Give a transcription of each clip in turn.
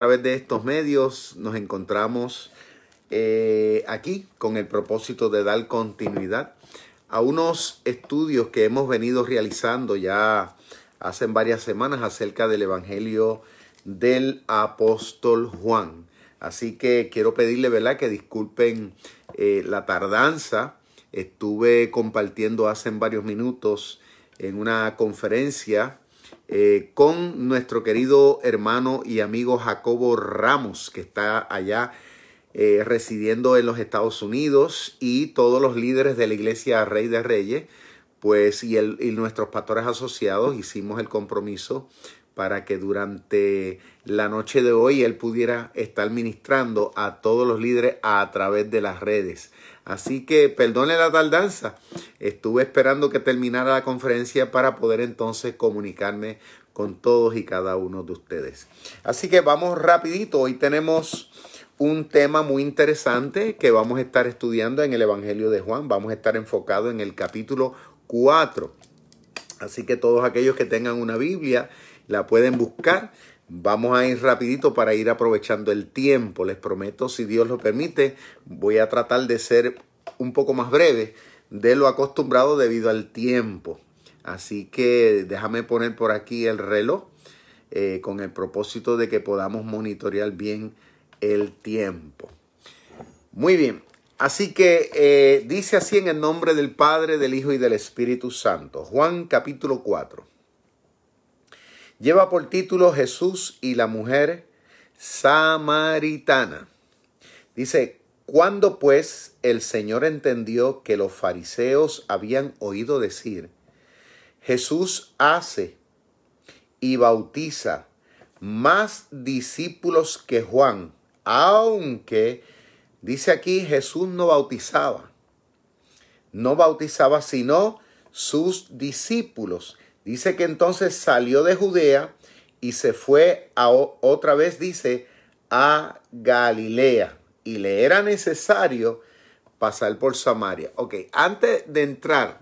A través de estos medios nos encontramos eh, aquí con el propósito de dar continuidad a unos estudios que hemos venido realizando ya hace varias semanas acerca del Evangelio del apóstol Juan. Así que quiero pedirle, ¿verdad?, que disculpen eh, la tardanza. Estuve compartiendo hace varios minutos en una conferencia eh, con nuestro querido hermano y amigo Jacobo Ramos, que está allá eh, residiendo en los Estados Unidos, y todos los líderes de la Iglesia Rey de Reyes, pues, y, y nuestros pastores asociados hicimos el compromiso para que durante la noche de hoy él pudiera estar ministrando a todos los líderes a través de las redes. Así que perdone la tardanza. Estuve esperando que terminara la conferencia para poder entonces comunicarme con todos y cada uno de ustedes. Así que vamos rapidito. Hoy tenemos un tema muy interesante que vamos a estar estudiando en el Evangelio de Juan. Vamos a estar enfocados en el capítulo 4. Así que todos aquellos que tengan una Biblia la pueden buscar. Vamos a ir rapidito para ir aprovechando el tiempo. Les prometo, si Dios lo permite, voy a tratar de ser un poco más breve de lo acostumbrado debido al tiempo. Así que déjame poner por aquí el reloj eh, con el propósito de que podamos monitorear bien el tiempo. Muy bien. Así que eh, dice así en el nombre del Padre, del Hijo y del Espíritu Santo. Juan capítulo 4. Lleva por título Jesús y la mujer samaritana. Dice, cuando pues el Señor entendió que los fariseos habían oído decir, Jesús hace y bautiza más discípulos que Juan, aunque dice aquí Jesús no bautizaba, no bautizaba sino sus discípulos. Dice que entonces salió de Judea y se fue a, otra vez, dice, a Galilea. Y le era necesario pasar por Samaria. Ok, antes de entrar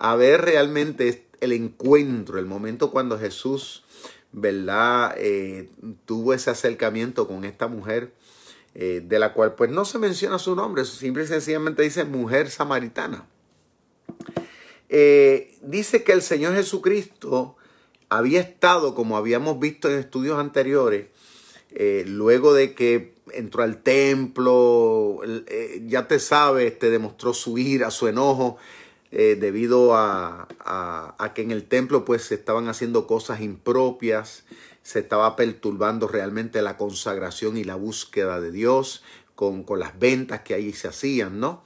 a ver realmente el encuentro, el momento cuando Jesús, ¿verdad? Eh, tuvo ese acercamiento con esta mujer, eh, de la cual pues no se menciona su nombre, simple y sencillamente dice mujer samaritana. Eh, dice que el Señor Jesucristo había estado, como habíamos visto en estudios anteriores, eh, luego de que entró al templo, eh, ya te sabes, te demostró su ira, su enojo, debido a, que en el templo pues se estaban haciendo cosas impropias, se estaba perturbando realmente la consagración y la búsqueda de Dios con, con las ventas que ahí se hacían, ¿no?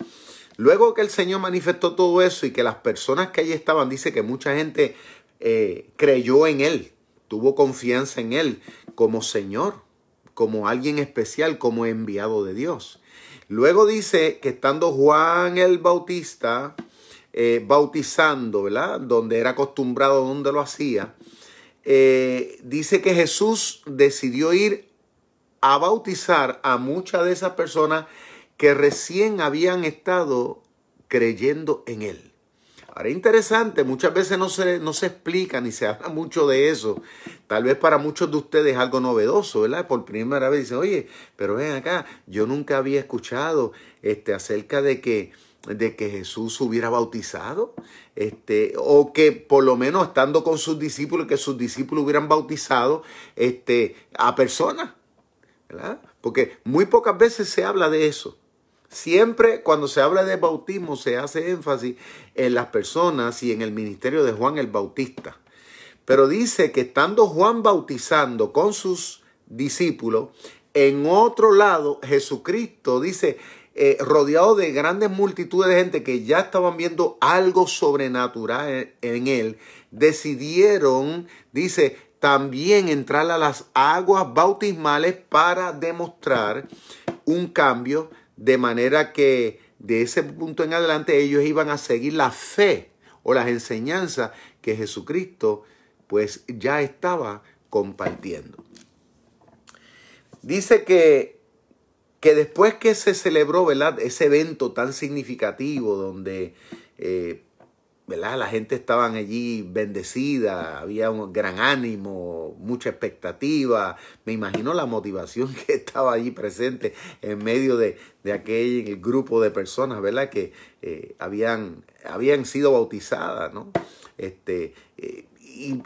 Luego que el Señor manifestó todo eso y que las personas que allí estaban, dice que mucha gente eh, creyó en Él, tuvo confianza en Él como Señor, como alguien especial, como enviado de Dios. Luego dice que estando Juan el Bautista eh, bautizando, ¿verdad? Donde era acostumbrado, donde lo hacía, eh, dice que Jesús decidió ir a bautizar a muchas de esas personas que recién habían estado creyendo en Él. Ahora, interesante, muchas veces no se, no se explica ni se habla mucho de eso. Tal vez para muchos de ustedes es algo novedoso, ¿verdad? Por primera vez dicen, oye, pero ven acá, yo nunca había escuchado este, acerca de que, de que Jesús hubiera bautizado, este, o que por lo menos estando con sus discípulos, que sus discípulos hubieran bautizado este, a personas, ¿verdad? Porque muy pocas veces se habla de eso. Siempre cuando se habla de bautismo se hace énfasis en las personas y en el ministerio de Juan el Bautista. Pero dice que estando Juan bautizando con sus discípulos, en otro lado Jesucristo dice, eh, rodeado de grandes multitudes de gente que ya estaban viendo algo sobrenatural en él, decidieron, dice, también entrar a las aguas bautismales para demostrar un cambio de manera que de ese punto en adelante ellos iban a seguir la fe o las enseñanzas que Jesucristo pues ya estaba compartiendo. Dice que, que después que se celebró ¿verdad? ese evento tan significativo donde eh, ¿verdad? La gente estaba allí bendecida, había un gran ánimo, mucha expectativa. Me imagino la motivación que estaba allí presente en medio de, aquel grupo de personas, ¿verdad? Que eh, habían, habían sido bautizadas, ¿no? Este, eh,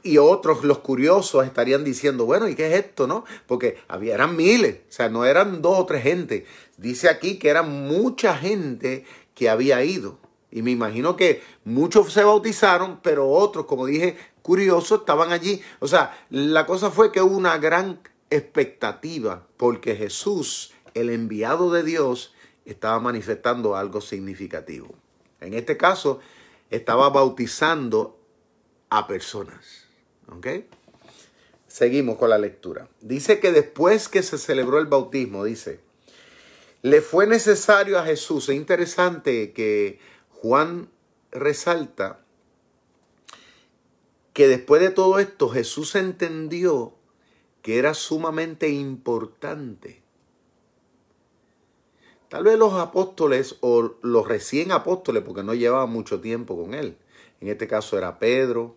y, otros, los curiosos, estarían diciendo, bueno, ¿y qué es esto, no? Porque había, eran miles, o sea, no eran dos o tres gente. Dice aquí que era mucha gente que había ido. Y me imagino que muchos se bautizaron, pero otros, como dije, curiosos, estaban allí. O sea, la cosa fue que hubo una gran expectativa, porque Jesús, el enviado de Dios, estaba manifestando algo significativo. En este caso, estaba bautizando a personas. ¿Ok? Seguimos con la lectura. Dice que después que se celebró el bautismo, dice, le fue necesario a Jesús. Es interesante que Juan resalta que después de todo esto Jesús entendió que era sumamente importante. Tal vez los apóstoles o los recién apóstoles, porque no llevaban mucho tiempo con él. En este caso era Pedro,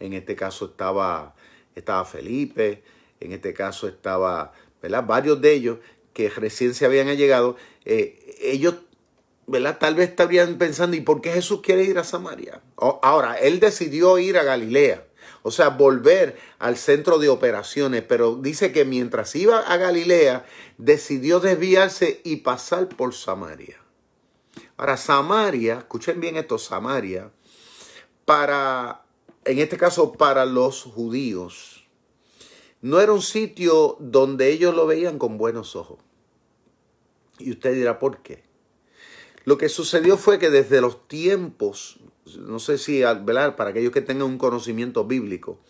en este caso estaba, estaba Felipe, en este caso estaba, ¿verdad? Varios de ellos que recién se habían llegado, eh, ellos ¿verdad? Tal vez estarían pensando, ¿y por qué Jesús quiere ir a Samaria? Ahora, él decidió ir a Galilea, o sea, volver al centro de operaciones, pero dice que mientras iba a Galilea, decidió desviarse y pasar por Samaria. Ahora, Samaria, escuchen bien esto, Samaria, para, en este caso, para los judíos, no era un sitio donde ellos lo veían con buenos ojos. Y usted dirá, ¿por qué? Lo que sucedió fue que desde los tiempos, no sé si, ¿verdad? para aquellos que tengan un conocimiento bíblico,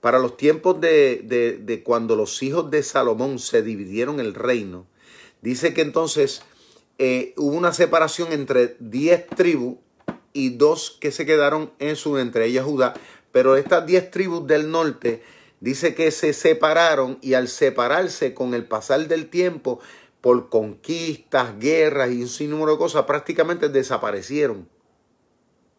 para los tiempos de, cuando los hijos de Salomón se dividieron el reino, dice que entonces eh, hubo una separación entre diez tribus y dos que se quedaron en su, entre ellas Judá, pero estas diez tribus del norte dice que se separaron y al separarse con el pasar del tiempo, por conquistas, guerras y un sinnúmero de cosas, prácticamente desaparecieron.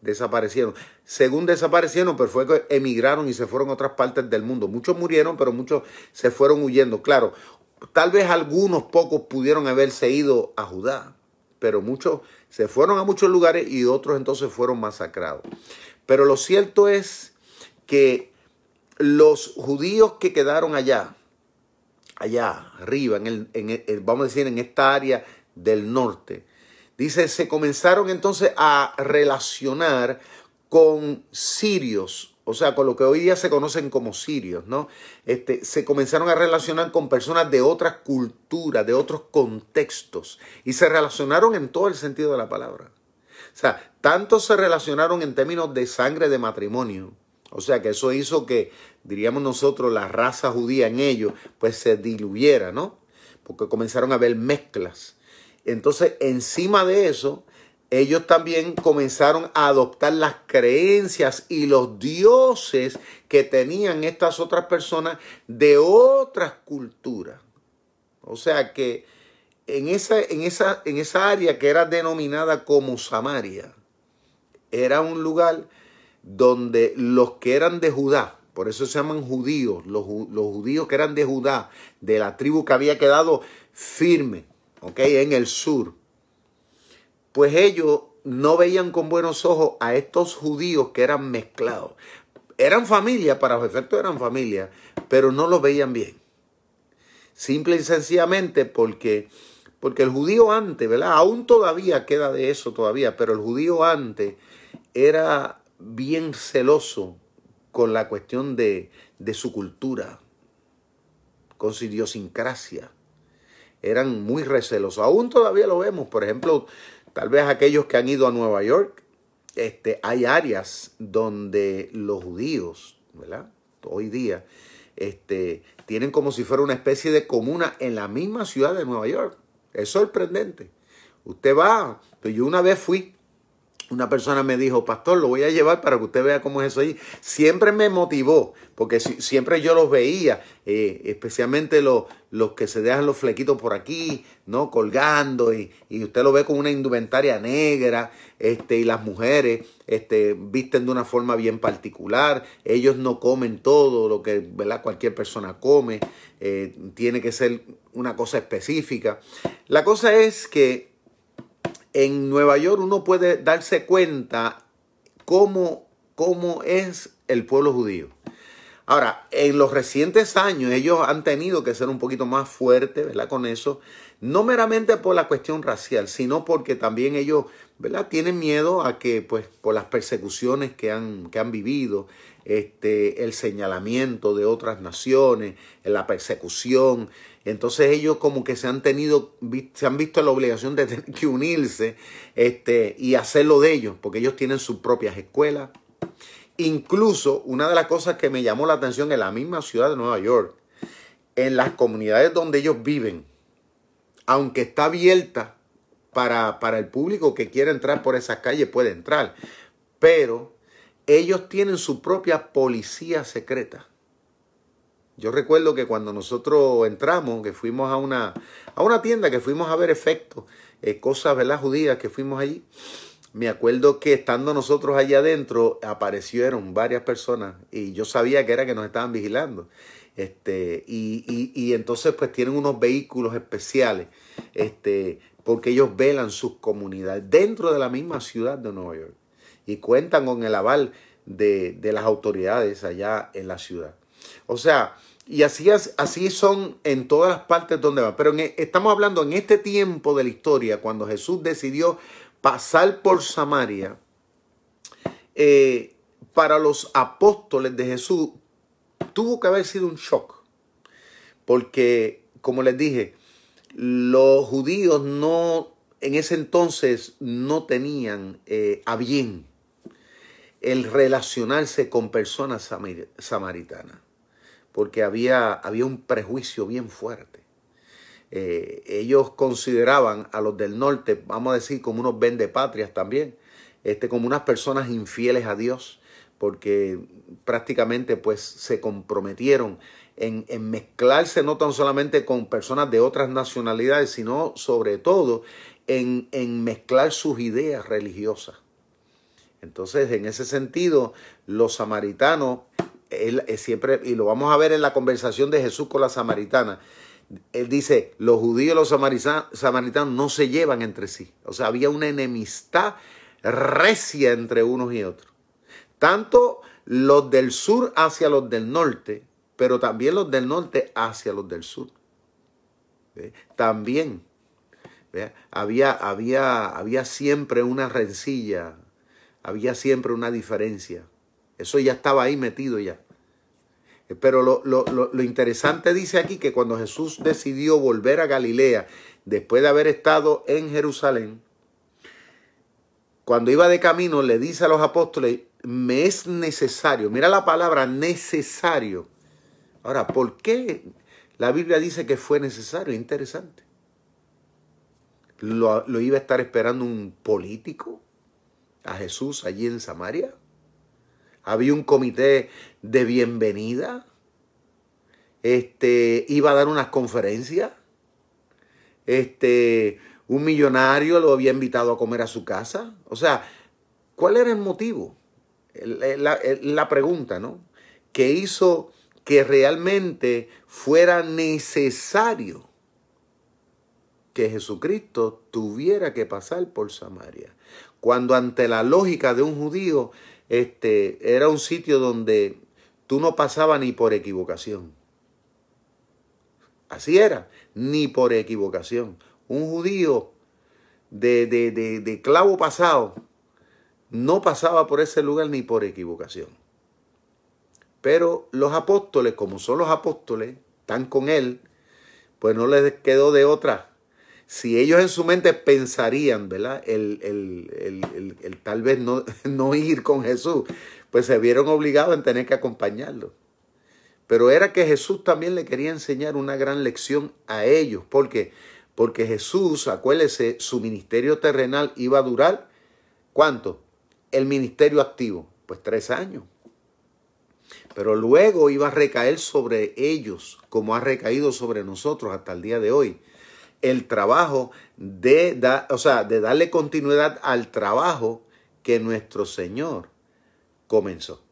Desaparecieron. Según desaparecieron, pero fue que emigraron y se fueron a otras partes del mundo. Muchos murieron, pero muchos se fueron huyendo. Claro, tal vez algunos pocos pudieron haberse ido a Judá, pero muchos se fueron a muchos lugares y otros entonces fueron masacrados. Pero lo cierto es que los judíos que quedaron allá, allá arriba, en el, vamos a decir, en esta área del norte. Dice, se comenzaron entonces a relacionar con sirios, o sea, con lo que hoy día se conocen como sirios, ¿no? Este, se comenzaron a relacionar con personas de otras culturas, de otros contextos, y se relacionaron en todo el sentido de la palabra. O sea, tanto se relacionaron en términos de sangre de matrimonio, o sea que eso hizo que, diríamos nosotros, la raza judía en ellos, pues se diluyera, ¿no? Porque comenzaron a haber mezclas. Entonces, encima de eso, ellos también comenzaron a adoptar las creencias y los dioses que tenían estas otras personas de otras culturas. O sea que en esa, en esa, en esa área que era denominada como Samaria, era un lugar donde los que eran de Judá, por eso se llaman judíos, los, judíos que eran de Judá, de la tribu que había quedado firme, ¿ok? En el sur, pues ellos no veían con buenos ojos a estos judíos que eran mezclados. Eran familia, para los efectos eran familia, pero no lo veían bien. Simple y sencillamente porque, porque el judío antes, ¿verdad? Aún todavía queda de eso todavía, pero el judío antes era bien celoso con la cuestión de, de su cultura, con su idiosincrasia. Eran muy recelosos. Aún todavía lo vemos. Por ejemplo, tal vez aquellos que han ido a Nueva York, este, hay áreas donde los judíos, ¿verdad? Hoy día, este, tienen como si fuera una especie de comuna en la misma ciudad de Nueva York. Es sorprendente. Usted va, yo una vez fui una persona me dijo, pastor, lo voy a llevar para que usted vea cómo es eso ahí. Siempre me motivó, porque siempre yo los veía, eh, especialmente los, los que se dejan los flequitos por aquí, ¿no? Colgando, y, usted lo ve con una indumentaria negra, este, y las mujeres este, visten de una forma bien particular. Ellos no comen todo lo que ¿verdad? cualquier persona come, eh, tiene que ser una cosa específica. La cosa es que en Nueva York uno puede darse cuenta cómo, cómo es el pueblo judío. Ahora, en los recientes años ellos han tenido que ser un poquito más fuertes, ¿verdad? Con eso, no meramente por la cuestión racial, sino porque también ellos, ¿verdad? Tienen miedo a que, pues, por las persecuciones que han, que han vivido, este, el señalamiento de otras naciones, la persecución, entonces ellos como que se han tenido, se han visto la obligación de tener que unirse este, y hacerlo de ellos, porque ellos tienen sus propias escuelas. Incluso una de las cosas que me llamó la atención en la misma ciudad de Nueva York, en las comunidades donde ellos viven, aunque está abierta para, para el público que quiera entrar por esas calles, puede entrar, pero ellos tienen su propia policía secreta. Yo recuerdo que cuando nosotros entramos, que fuimos a una, a una tienda, que fuimos a ver efectos, eh, cosas, ¿verdad? Judías, que fuimos allí. Me acuerdo que estando nosotros allá adentro, aparecieron varias personas y yo sabía que era que nos estaban vigilando. Este, y, y, y entonces pues tienen unos vehículos especiales, este, porque ellos velan sus comunidades dentro de la misma ciudad de Nueva York y cuentan con el aval de, de las autoridades allá en la ciudad. O sea, y así, así son en todas las partes donde va. Pero e, estamos hablando en este tiempo de la historia, cuando Jesús decidió pasar por Samaria, eh, para los apóstoles de Jesús tuvo que haber sido un shock. Porque, como les dije, los judíos no, en ese entonces no tenían eh, a bien el relacionarse con personas samaritanas porque había, había un prejuicio bien fuerte. Eh, ellos consideraban a los del norte, vamos a decir, como unos vendepatrias también, este, como unas personas infieles a Dios, porque prácticamente pues se comprometieron en, en, mezclarse no tan solamente con personas de otras nacionalidades, sino sobre todo en, en mezclar sus ideas religiosas. Entonces, en ese sentido, los samaritanos él siempre, y lo vamos a ver en la conversación de Jesús con la samaritana, él dice, los judíos y los samaritanos no se llevan entre sí. O sea, había una enemistad recia entre unos y otros. Tanto los del sur hacia los del norte, pero también los del norte hacia los del sur. También Había, había, había siempre una rencilla, había siempre una diferencia. Eso ya estaba ahí metido ya. Pero lo, interesante dice aquí que cuando Jesús decidió volver a Galilea, después de haber estado en Jerusalén, cuando iba de camino le dice a los apóstoles, me es necesario, mira la palabra necesario. Ahora, ¿por qué la Biblia dice que fue necesario? Interesante. ¿Lo, lo iba a estar esperando un político a Jesús allí en Samaria? había un comité de bienvenida, este, iba a dar unas conferencias, este, un millonario lo había invitado a comer a su casa. O sea, ¿cuál era el motivo? La, la pregunta, ¿no? Que hizo que realmente fuera necesario que Jesucristo tuviera que pasar por Samaria. Cuando ante la lógica de un judío este, era un sitio donde tú no pasabas ni por equivocación. Así era, ni por equivocación. Un judío de, de, de, de clavo pasado no pasaba por ese lugar ni por equivocación. Pero los apóstoles, como son los apóstoles, están con él, pues no les quedó de otra si ellos en su mente pensarían, ¿verdad? El, el, tal vez no, no, ir con Jesús, pues se vieron obligados en tener que acompañarlo. Pero era que Jesús también le quería enseñar una gran lección a ellos. ¿Por qué? Porque Jesús, acuérdese, su ministerio terrenal iba a durar ¿Cuánto? El ministerio activo. Pues tres años. Pero luego iba a recaer sobre ellos, como ha recaído sobre nosotros hasta el día de hoy, el trabajo de, o sea, de darle continuidad al trabajo que nuestro Señor comenzó.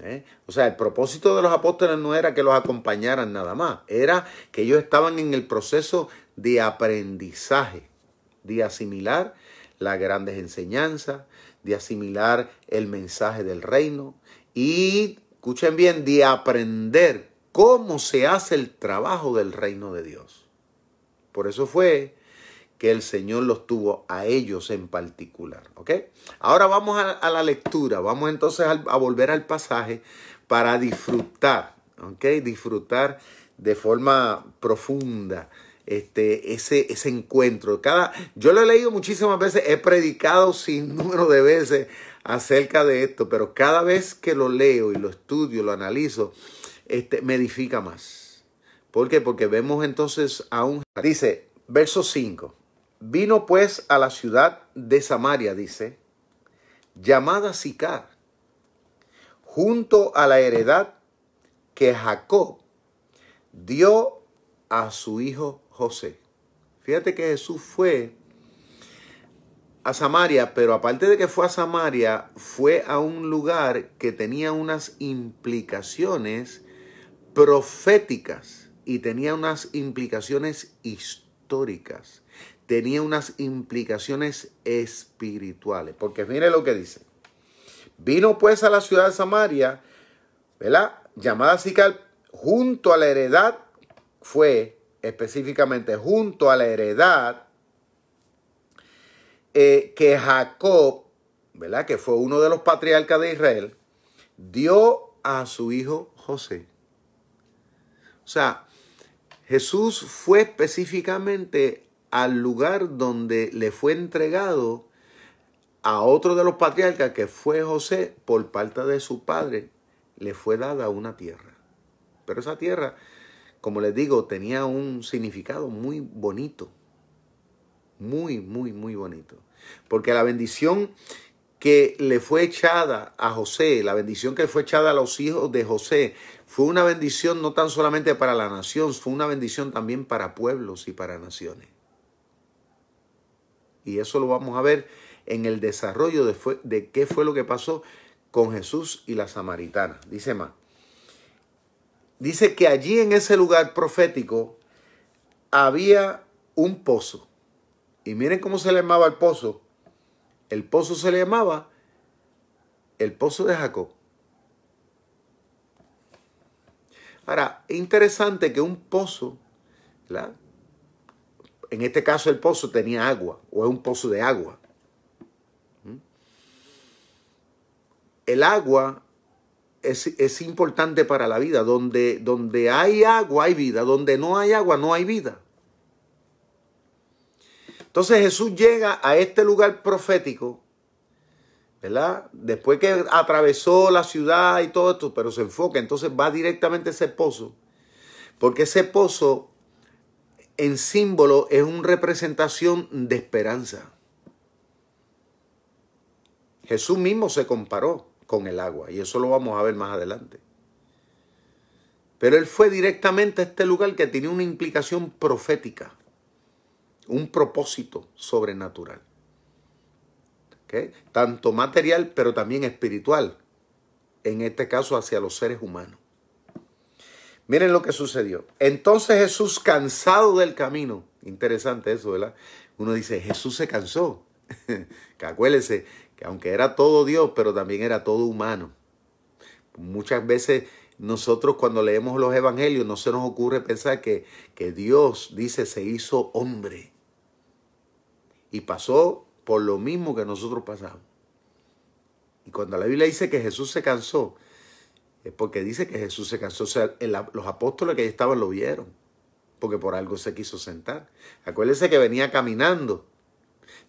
¿Eh? O sea, el propósito de los apóstoles no era que los acompañaran nada más, era que ellos estaban en el proceso de aprendizaje, de asimilar las grandes enseñanzas, de asimilar el mensaje del reino y, escuchen bien, de aprender cómo se hace el trabajo del reino de Dios. Por eso fue que el Señor los tuvo a ellos en particular. ¿Ok? Ahora vamos a, la lectura, vamos entonces a, volver al pasaje para disfrutar, ¿ok? Disfrutar de forma profunda este, ese, ese encuentro. Cada, yo lo he leído muchísimas veces, he predicado sin número de veces acerca de esto, pero cada vez que lo leo y lo estudio, lo analizo, este, me edifica más. ¿Por qué? Porque vemos entonces a un... Dice, verso 5. Vino pues a la ciudad de Samaria, dice, llamada Sicar, junto a la heredad que Jacob dio a su hijo José. Fíjate que Jesús fue a Samaria, pero aparte de que fue a Samaria, fue a un lugar que tenía unas implicaciones proféticas y tenía unas implicaciones históricas tenía unas implicaciones espirituales. Porque mire lo que dice. Vino pues a la ciudad de Samaria, ¿verdad? Llamada Sical, junto a la heredad, fue específicamente junto a la heredad eh, que Jacob, ¿verdad? Que fue uno de los patriarcas de Israel, dio a su hijo José. O sea, Jesús fue específicamente al lugar donde le fue entregado a otro de los patriarcas, que fue José, por parte de su padre, le fue dada una tierra. Pero esa tierra, como les digo, tenía un significado muy bonito. Muy, muy, muy bonito. Porque la bendición que le fue echada a José, la bendición que fue echada a los hijos de José, fue una bendición no tan solamente para la nación, fue una bendición también para pueblos y para naciones. Y eso lo vamos a ver en el desarrollo de, de qué fue lo que pasó con Jesús y la samaritana. Dice más. Dice que allí en ese lugar profético había un pozo. Y miren cómo se le llamaba el pozo. El pozo se le llamaba el pozo de Jacob. Ahora, es interesante que un pozo, ¿verdad? En este caso el pozo tenía agua o es un pozo de agua. ¿Mm? El agua es, importante para la vida. Donde, donde hay agua hay vida. Donde no hay agua no hay vida. Entonces Jesús llega a este lugar profético, ¿verdad? Después que atravesó la ciudad y todo esto, pero se enfoca, entonces va directamente a ese pozo, porque ese pozo en símbolo es una representación de esperanza. Jesús mismo se comparó con el agua y eso lo vamos a ver más adelante. Pero él fue directamente a este lugar que tenía una implicación profética, un propósito sobrenatural. Tanto material, pero también espiritual, en este caso hacia los seres humanos. Miren lo que sucedió. Entonces Jesús, cansado del camino, interesante eso, ¿verdad? Uno dice, Jesús se cansó. que acuérdense que aunque era todo Dios, pero también era todo humano. Muchas veces nosotros cuando leemos los evangelios no se nos ocurre pensar que, que Dios dice se hizo hombre. Y pasó por lo mismo que nosotros pasamos. Y cuando la Biblia dice que Jesús se cansó, es porque dice que Jesús se cansó. O sea, los apóstoles que ahí estaban lo vieron, porque por algo se quiso sentar. Acuérdense que venía caminando.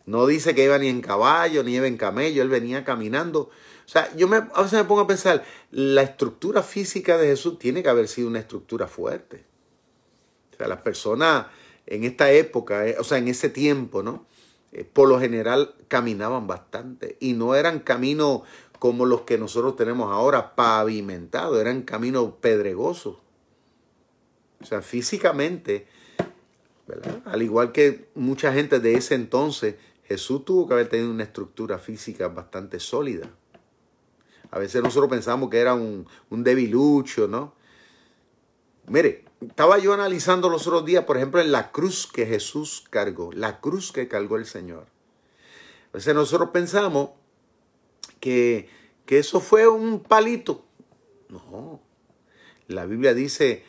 No dice que iba ni en caballo, ni iba en camello, él venía caminando. O sea, yo me, a veces me pongo a pensar, la estructura física de Jesús tiene que haber sido una estructura fuerte. O sea, las personas en esta época, eh, o sea, en ese tiempo, ¿no? Eh, por lo general caminaban bastante y no eran caminos como los que nosotros tenemos ahora pavimentados, eran caminos pedregosos. O sea, físicamente, al igual que mucha gente de ese entonces, Jesús tuvo que haber tenido una estructura física bastante sólida. A veces nosotros pensamos que era un, un debilucho, ¿no? Mire, estaba yo analizando los otros días, por ejemplo, en la cruz que Jesús cargó, la cruz que cargó el Señor. A veces nosotros pensamos que, que eso fue un palito. No, la Biblia dice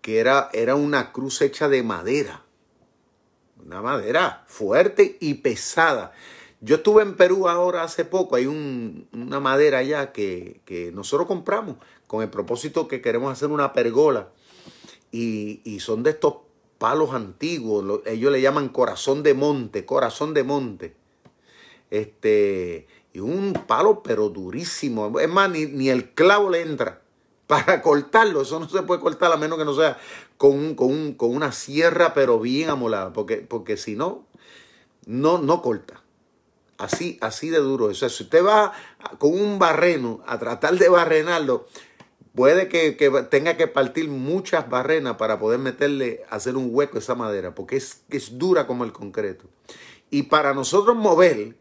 que era, era una cruz hecha de madera. Una madera fuerte y pesada. Yo estuve en Perú ahora hace poco, hay una madera allá que, que nosotros compramos con el propósito que queremos hacer una pergola y, son de estos palos antiguos, ellos le llaman corazón de monte, corazón de monte. Este, y un palo pero durísimo, es más, ni, el clavo le entra para cortarlo, eso no se puede cortar a menos que no sea con, con, con una sierra pero bien amolada, porque, porque si no, no, no corta. Así, así de duro. O sea, si usted va con un barreno a tratar de barrenarlo, Puede que, tenga que partir muchas barrenas para poder meterle, hacer un hueco a esa madera, porque es, es dura como el concreto. Y para nosotros mover,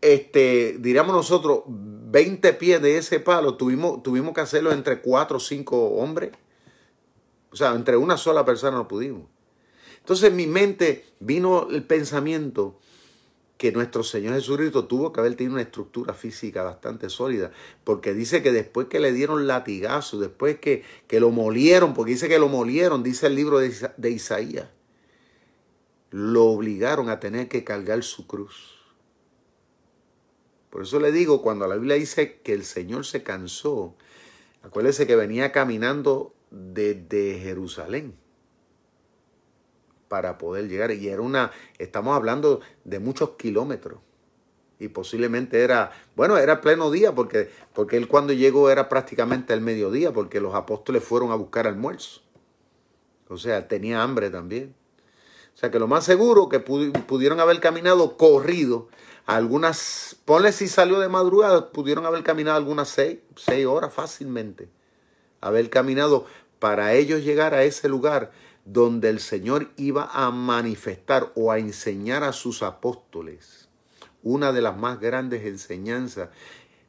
este, diríamos nosotros, 20 pies de ese palo, tuvimos, tuvimos que hacerlo entre 4 o 5 hombres. O sea, entre una sola persona no pudimos. Entonces en mi mente vino el pensamiento que nuestro Señor Jesucristo tuvo que haber tenido una estructura física bastante sólida, porque dice que después que le dieron latigazo, después que, que lo molieron, porque dice que lo molieron, dice el libro de, de Isaías, lo obligaron a tener que cargar su cruz. Por eso le digo, cuando la Biblia dice que el Señor se cansó, acuérdese que venía caminando desde Jerusalén para poder llegar. Y era una, estamos hablando de muchos kilómetros. Y posiblemente era, bueno, era pleno día, porque, porque él cuando llegó era prácticamente el mediodía, porque los apóstoles fueron a buscar almuerzo. O sea, tenía hambre también. O sea que lo más seguro que pudieron haber caminado corrido, algunas, ponle si salió de madrugada, pudieron haber caminado algunas seis, seis horas fácilmente. Haber caminado para ellos llegar a ese lugar donde el Señor iba a manifestar o a enseñar a sus apóstoles una de las más grandes enseñanzas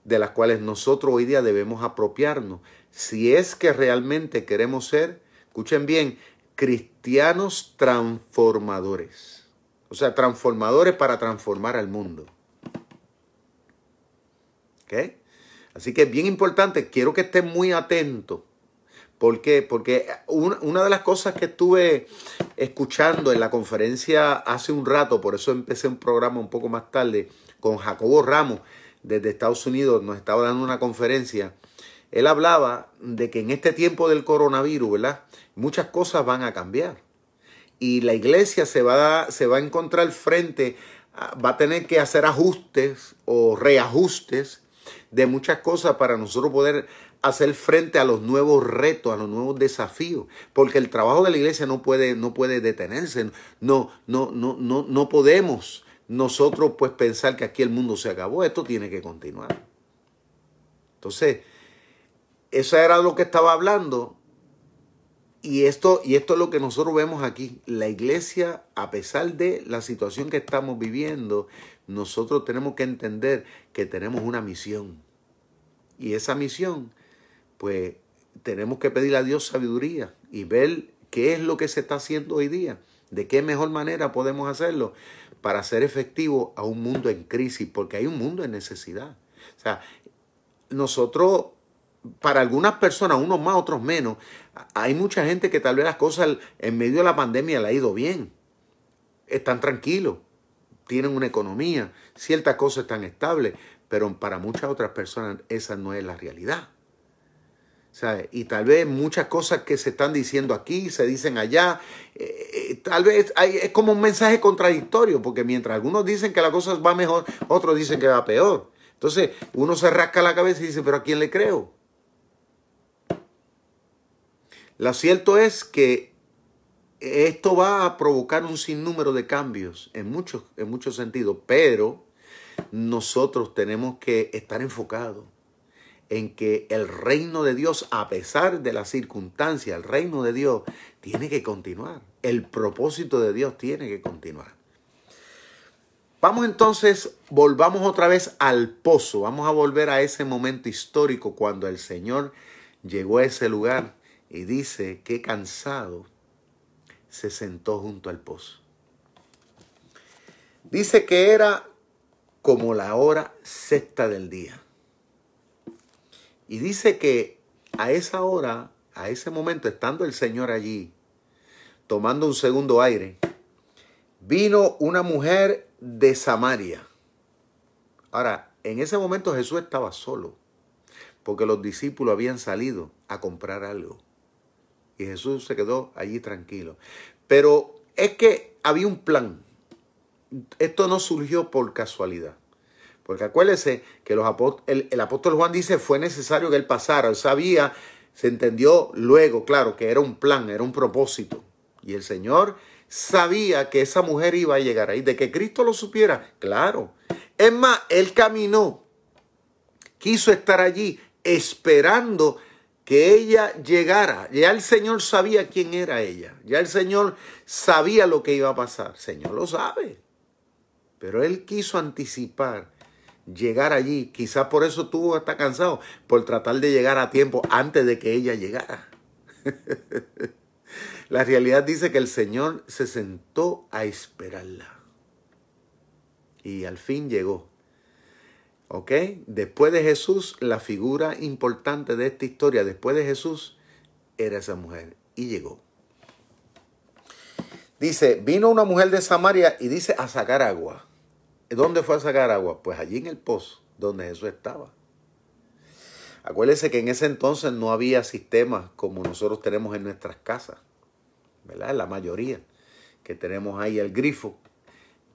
de las cuales nosotros hoy día debemos apropiarnos. Si es que realmente queremos ser, escuchen bien, cristianos transformadores. O sea, transformadores para transformar al mundo. ¿Ok? Así que es bien importante, quiero que estén muy atentos ¿Por qué? Porque una de las cosas que estuve escuchando en la conferencia hace un rato, por eso empecé un programa un poco más tarde, con Jacobo Ramos desde Estados Unidos, nos estaba dando una conferencia. Él hablaba de que en este tiempo del coronavirus, ¿verdad? Muchas cosas van a cambiar. Y la iglesia se va, a, se va a encontrar frente, va a tener que hacer ajustes o reajustes de muchas cosas para nosotros poder hacer frente a los nuevos retos, a los nuevos desafíos, porque el trabajo de la iglesia no puede, no puede detenerse, no, no, no, no, no podemos nosotros pues pensar que aquí el mundo se acabó, esto tiene que continuar. Entonces, eso era lo que estaba hablando y esto, y esto es lo que nosotros vemos aquí. La iglesia, a pesar de la situación que estamos viviendo, nosotros tenemos que entender que tenemos una misión. Y esa misión pues tenemos que pedir a Dios sabiduría y ver qué es lo que se está haciendo hoy día, de qué mejor manera podemos hacerlo para ser efectivo a un mundo en crisis, porque hay un mundo en necesidad. O sea, nosotros, para algunas personas, unos más, otros menos, hay mucha gente que tal vez las cosas en medio de la pandemia le ha ido bien, están tranquilos, tienen una economía, ciertas cosas están estables, pero para muchas otras personas esa no es la realidad. Y tal vez muchas cosas que se están diciendo aquí, se dicen allá, eh, eh, tal vez hay, es como un mensaje contradictorio, porque mientras algunos dicen que la cosa va mejor, otros dicen que va peor. Entonces uno se rasca la cabeza y dice, pero ¿a quién le creo? Lo cierto es que esto va a provocar un sinnúmero de cambios en muchos, en muchos sentidos, pero nosotros tenemos que estar enfocados en que el reino de Dios, a pesar de las circunstancias, el reino de Dios tiene que continuar. El propósito de Dios tiene que continuar. Vamos entonces, volvamos otra vez al pozo, vamos a volver a ese momento histórico cuando el Señor llegó a ese lugar y dice que cansado se sentó junto al pozo. Dice que era como la hora sexta del día. Y dice que a esa hora, a ese momento, estando el Señor allí, tomando un segundo aire, vino una mujer de Samaria. Ahora, en ese momento Jesús estaba solo, porque los discípulos habían salido a comprar algo. Y Jesús se quedó allí tranquilo. Pero es que había un plan. Esto no surgió por casualidad. Porque acuérdese que el, apóstol Juan dice fue necesario que él pasara. Él sabía, se entendió luego, claro, que era un plan, era un propósito. Y el Señor sabía que esa mujer iba a llegar ahí. De que Cristo lo supiera, claro. Es más, él caminó, quiso estar allí esperando que ella llegara. Ya el Señor sabía quién era ella. Ya el Señor sabía lo que iba a pasar. Señor lo sabe. Pero Él quiso anticipar llegar allí. Quizás por eso tuvo hasta cansado, por tratar de llegar a tiempo antes de que ella llegara. La realidad dice que el Señor se sentó a esperarla. Y al fin llegó. ¿Ok? Después de Jesús, la figura importante de esta historia, después de Jesús, era esa mujer. Y llegó. Dice, vino una mujer de Samaria y dice a sacar agua. ¿Dónde fue a sacar agua? Pues allí en el pozo, donde Jesús estaba. Acuérdese que en ese entonces no había sistemas como nosotros tenemos en nuestras casas, ¿verdad? La mayoría, que tenemos ahí el grifo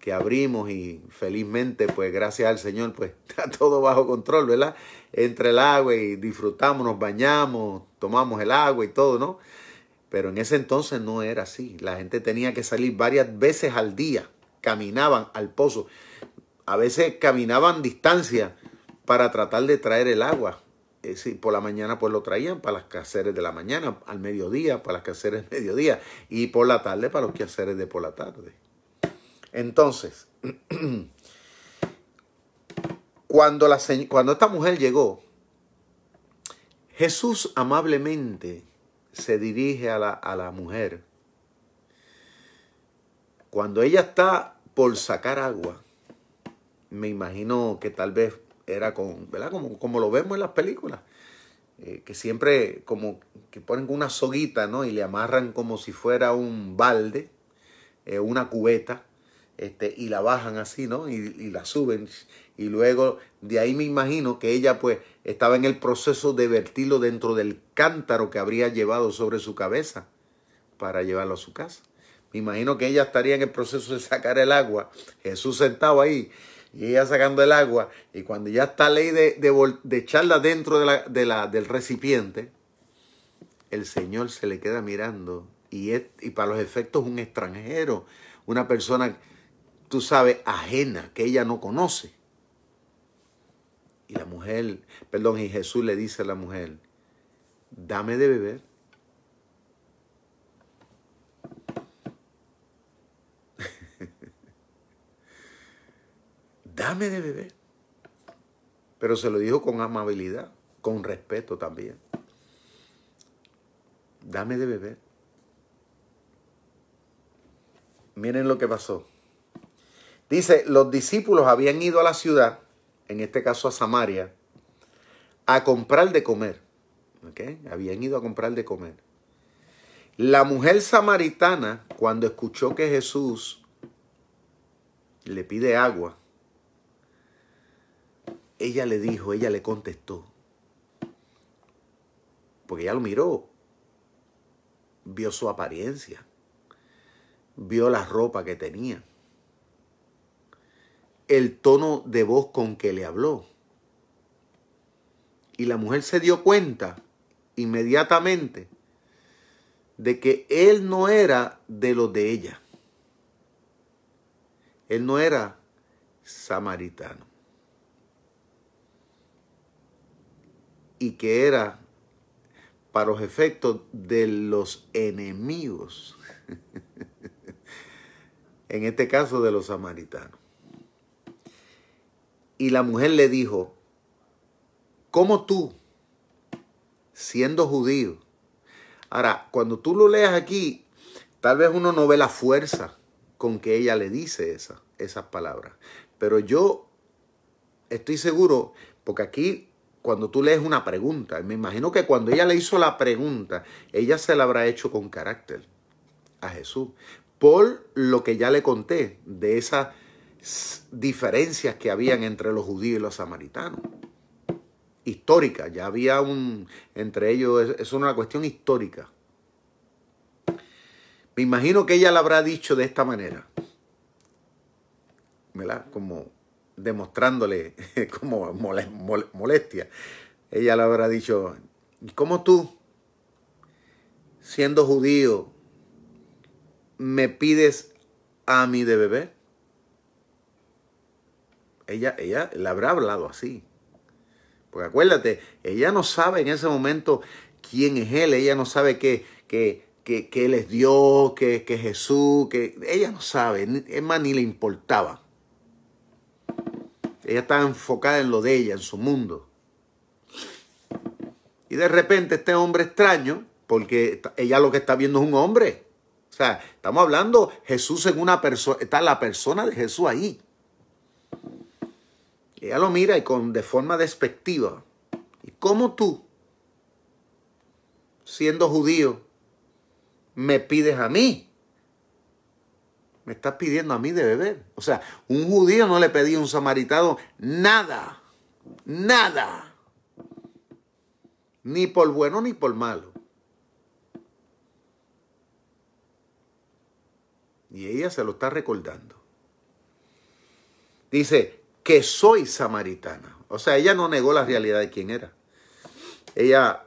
que abrimos y felizmente, pues gracias al Señor, pues está todo bajo control, ¿verdad? Entre el agua y disfrutamos, nos bañamos, tomamos el agua y todo, ¿no? Pero en ese entonces no era así. La gente tenía que salir varias veces al día, caminaban al pozo. A veces caminaban distancia para tratar de traer el agua. por la mañana pues lo traían para las quehaceres de la mañana, al mediodía para las quehaceres del mediodía y por la tarde para los quehaceres de por la tarde. Entonces, cuando, la, cuando esta mujer llegó, Jesús amablemente se dirige a la, a la mujer. Cuando ella está por sacar agua, me imagino que tal vez era con, ¿verdad? Como, como lo vemos en las películas, eh, que siempre como que ponen una soguita, ¿no? Y le amarran como si fuera un balde, eh, una cubeta, este, y la bajan así, ¿no? Y, la suben. Y luego de ahí me imagino que ella pues estaba en el proceso de vertirlo dentro del cántaro que habría llevado sobre su cabeza para llevarlo a su casa. Me imagino que ella estaría en el proceso de sacar el agua, Jesús sentado ahí y ella sacando el agua y cuando ya está ley de, de, echarla dentro de la, de la, del recipiente, el Señor se le queda mirando y, es, y para los efectos un extranjero, una persona tú sabes, ajena, que ella no conoce. Y la mujer, perdón, y Jesús le dice a la mujer, dame de beber. Dame de beber. Pero se lo dijo con amabilidad, con respeto también. Dame de beber. Miren lo que pasó. Dice, los discípulos habían ido a la ciudad, en este caso a Samaria, a comprar de comer. ¿Okay? Habían ido a comprar de comer. La mujer samaritana, cuando escuchó que Jesús le pide agua, ella le dijo, ella le contestó, porque ella lo miró, vio su apariencia, vio la ropa que tenía el tono de voz con que le habló. Y la mujer se dio cuenta inmediatamente de que él no era de los de ella. Él no era samaritano. Y que era para los efectos de los enemigos. en este caso de los samaritanos. Y la mujer le dijo, ¿cómo tú, siendo judío? Ahora, cuando tú lo leas aquí, tal vez uno no ve la fuerza con que ella le dice esa, esas palabras. Pero yo estoy seguro, porque aquí cuando tú lees una pregunta, me imagino que cuando ella le hizo la pregunta, ella se la habrá hecho con carácter a Jesús. Por lo que ya le conté de esas diferencias que habían entre los judíos y los samaritanos. Histórica, ya había un, entre ellos, es una cuestión histórica. Me imagino que ella la habrá dicho de esta manera. ¿Verdad? Como demostrándole como molestia. Ella le habrá dicho, ¿cómo tú, siendo judío, me pides a mí de beber? Ella, ella le habrá hablado así. Porque acuérdate, ella no sabe en ese momento quién es él, ella no sabe que, que que, Él es Dios, que, que Jesús, que ella no sabe, es más, ni le importaba. Ella estaba enfocada en lo de ella, en su mundo. Y de repente este hombre extraño, porque ella lo que está viendo es un hombre. O sea, estamos hablando Jesús en una persona, está la persona de Jesús ahí. Ella lo mira y con de forma despectiva. ¿Y cómo tú, siendo judío, me pides a mí? Me estás pidiendo a mí de beber. O sea, un judío no le pedía a un samaritano nada. Nada. Ni por bueno ni por malo. Y ella se lo está recordando. Dice que soy samaritana. O sea, ella no negó la realidad de quién era. Ella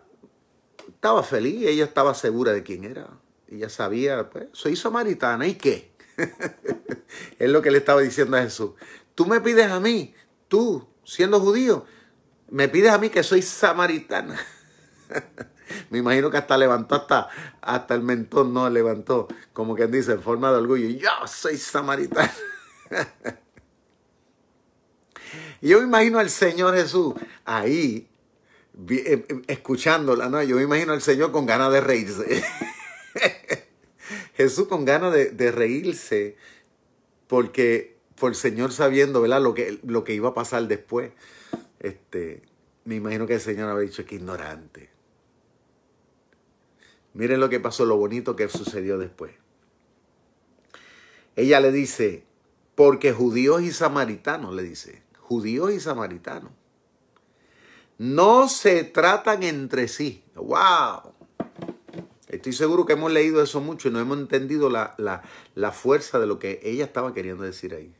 estaba feliz, ella estaba segura de quién era. Ella sabía, pues, soy samaritana, ¿y qué? es lo que le estaba diciendo a Jesús. Tú me pides a mí, tú, siendo judío, me pides a mí que soy samaritana. me imagino que hasta levantó hasta, hasta el mentón, no levantó, como quien dice, en forma de orgullo. Yo soy samaritana. yo me imagino al Señor Jesús ahí, eh, eh, escuchándola, ¿no? Yo me imagino al Señor con ganas de reírse. Jesús con ganas de, reírse porque por el Señor sabiendo ¿verdad? Lo, que, lo que iba a pasar después. Este, me imagino que el Señor había dicho que ignorante. Miren lo que pasó, lo bonito que sucedió después. Ella le dice, porque judíos y samaritanos, le dice, judíos y samaritanos, no se tratan entre sí. ¡Wow! Estoy seguro que hemos leído eso mucho y no hemos entendido la, fuerza de lo que ella estaba queriendo decir ahí.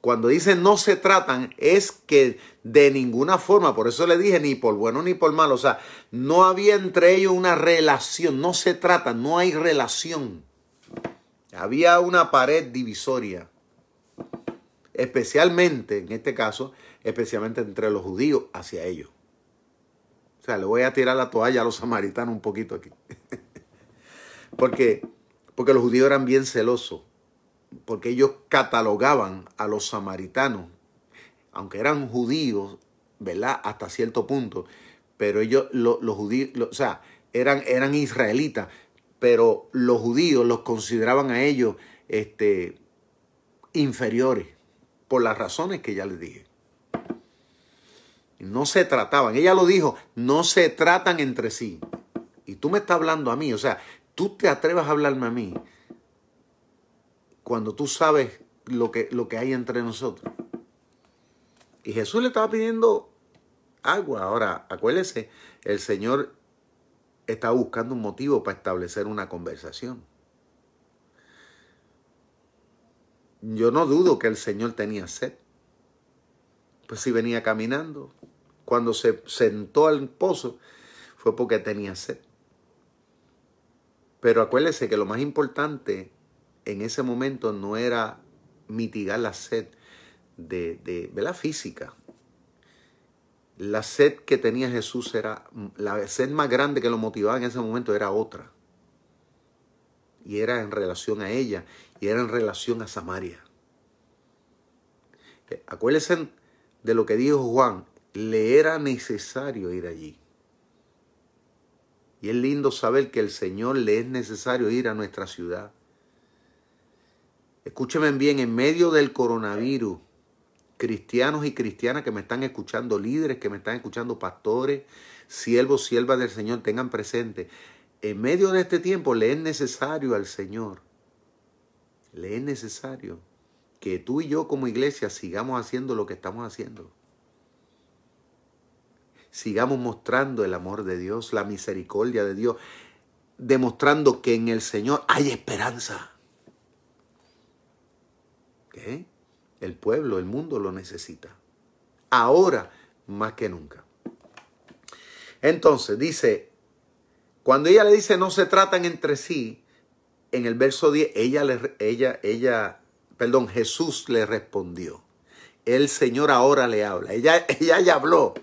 Cuando dice no se tratan, es que de ninguna forma, por eso le dije ni por bueno ni por malo, o sea, no había entre ellos una relación, no se tratan, no hay relación. Había una pared divisoria, especialmente, en este caso, especialmente entre los judíos hacia ellos. O sea, le voy a tirar la toalla a los samaritanos un poquito aquí. porque, porque los judíos eran bien celosos. Porque ellos catalogaban a los samaritanos, aunque eran judíos, ¿verdad? Hasta cierto punto. Pero ellos, los, judíos, o sea, eran, eran israelitas. Pero los judíos los consideraban a ellos este, inferiores. Por las razones que ya les dije. No se trataban. Ella lo dijo, no se tratan entre sí. Y tú me estás hablando a mí. O sea, tú te atreves a hablarme a mí cuando tú sabes lo que, lo que hay entre nosotros. Y Jesús le estaba pidiendo agua. Ahora, acuérdese, el Señor estaba buscando un motivo para establecer una conversación. Yo no dudo que el Señor tenía sed. Pues si venía caminando, cuando se sentó al pozo fue porque tenía sed. Pero acuérdese que lo más importante en ese momento no era mitigar la sed de, de, la física. La sed que tenía Jesús era, la sed más grande que lo motivaba en ese momento era otra. Y era en relación a ella, y era en relación a Samaria. Eh, acuérdense de lo que dijo Juan, le era necesario ir allí. Y es lindo saber que el Señor le es necesario ir a nuestra ciudad. Escúcheme bien, en medio del coronavirus, cristianos y cristianas que me están escuchando, líderes que me están escuchando, pastores, siervos, siervas del Señor, tengan presente. En medio de este tiempo le es necesario al Señor, le es necesario que tú y yo como iglesia sigamos haciendo lo que estamos haciendo sigamos mostrando el amor de Dios, la misericordia de Dios, demostrando que en el Señor hay esperanza. El pueblo, el mundo lo necesita. Ahora más que nunca. Entonces dice, cuando ella le dice no se tratan entre sí, en el verso 10, ella, le, ella, ella, perdón, Jesús le respondió. El Señor ahora le habla. Ella, ella ya habló.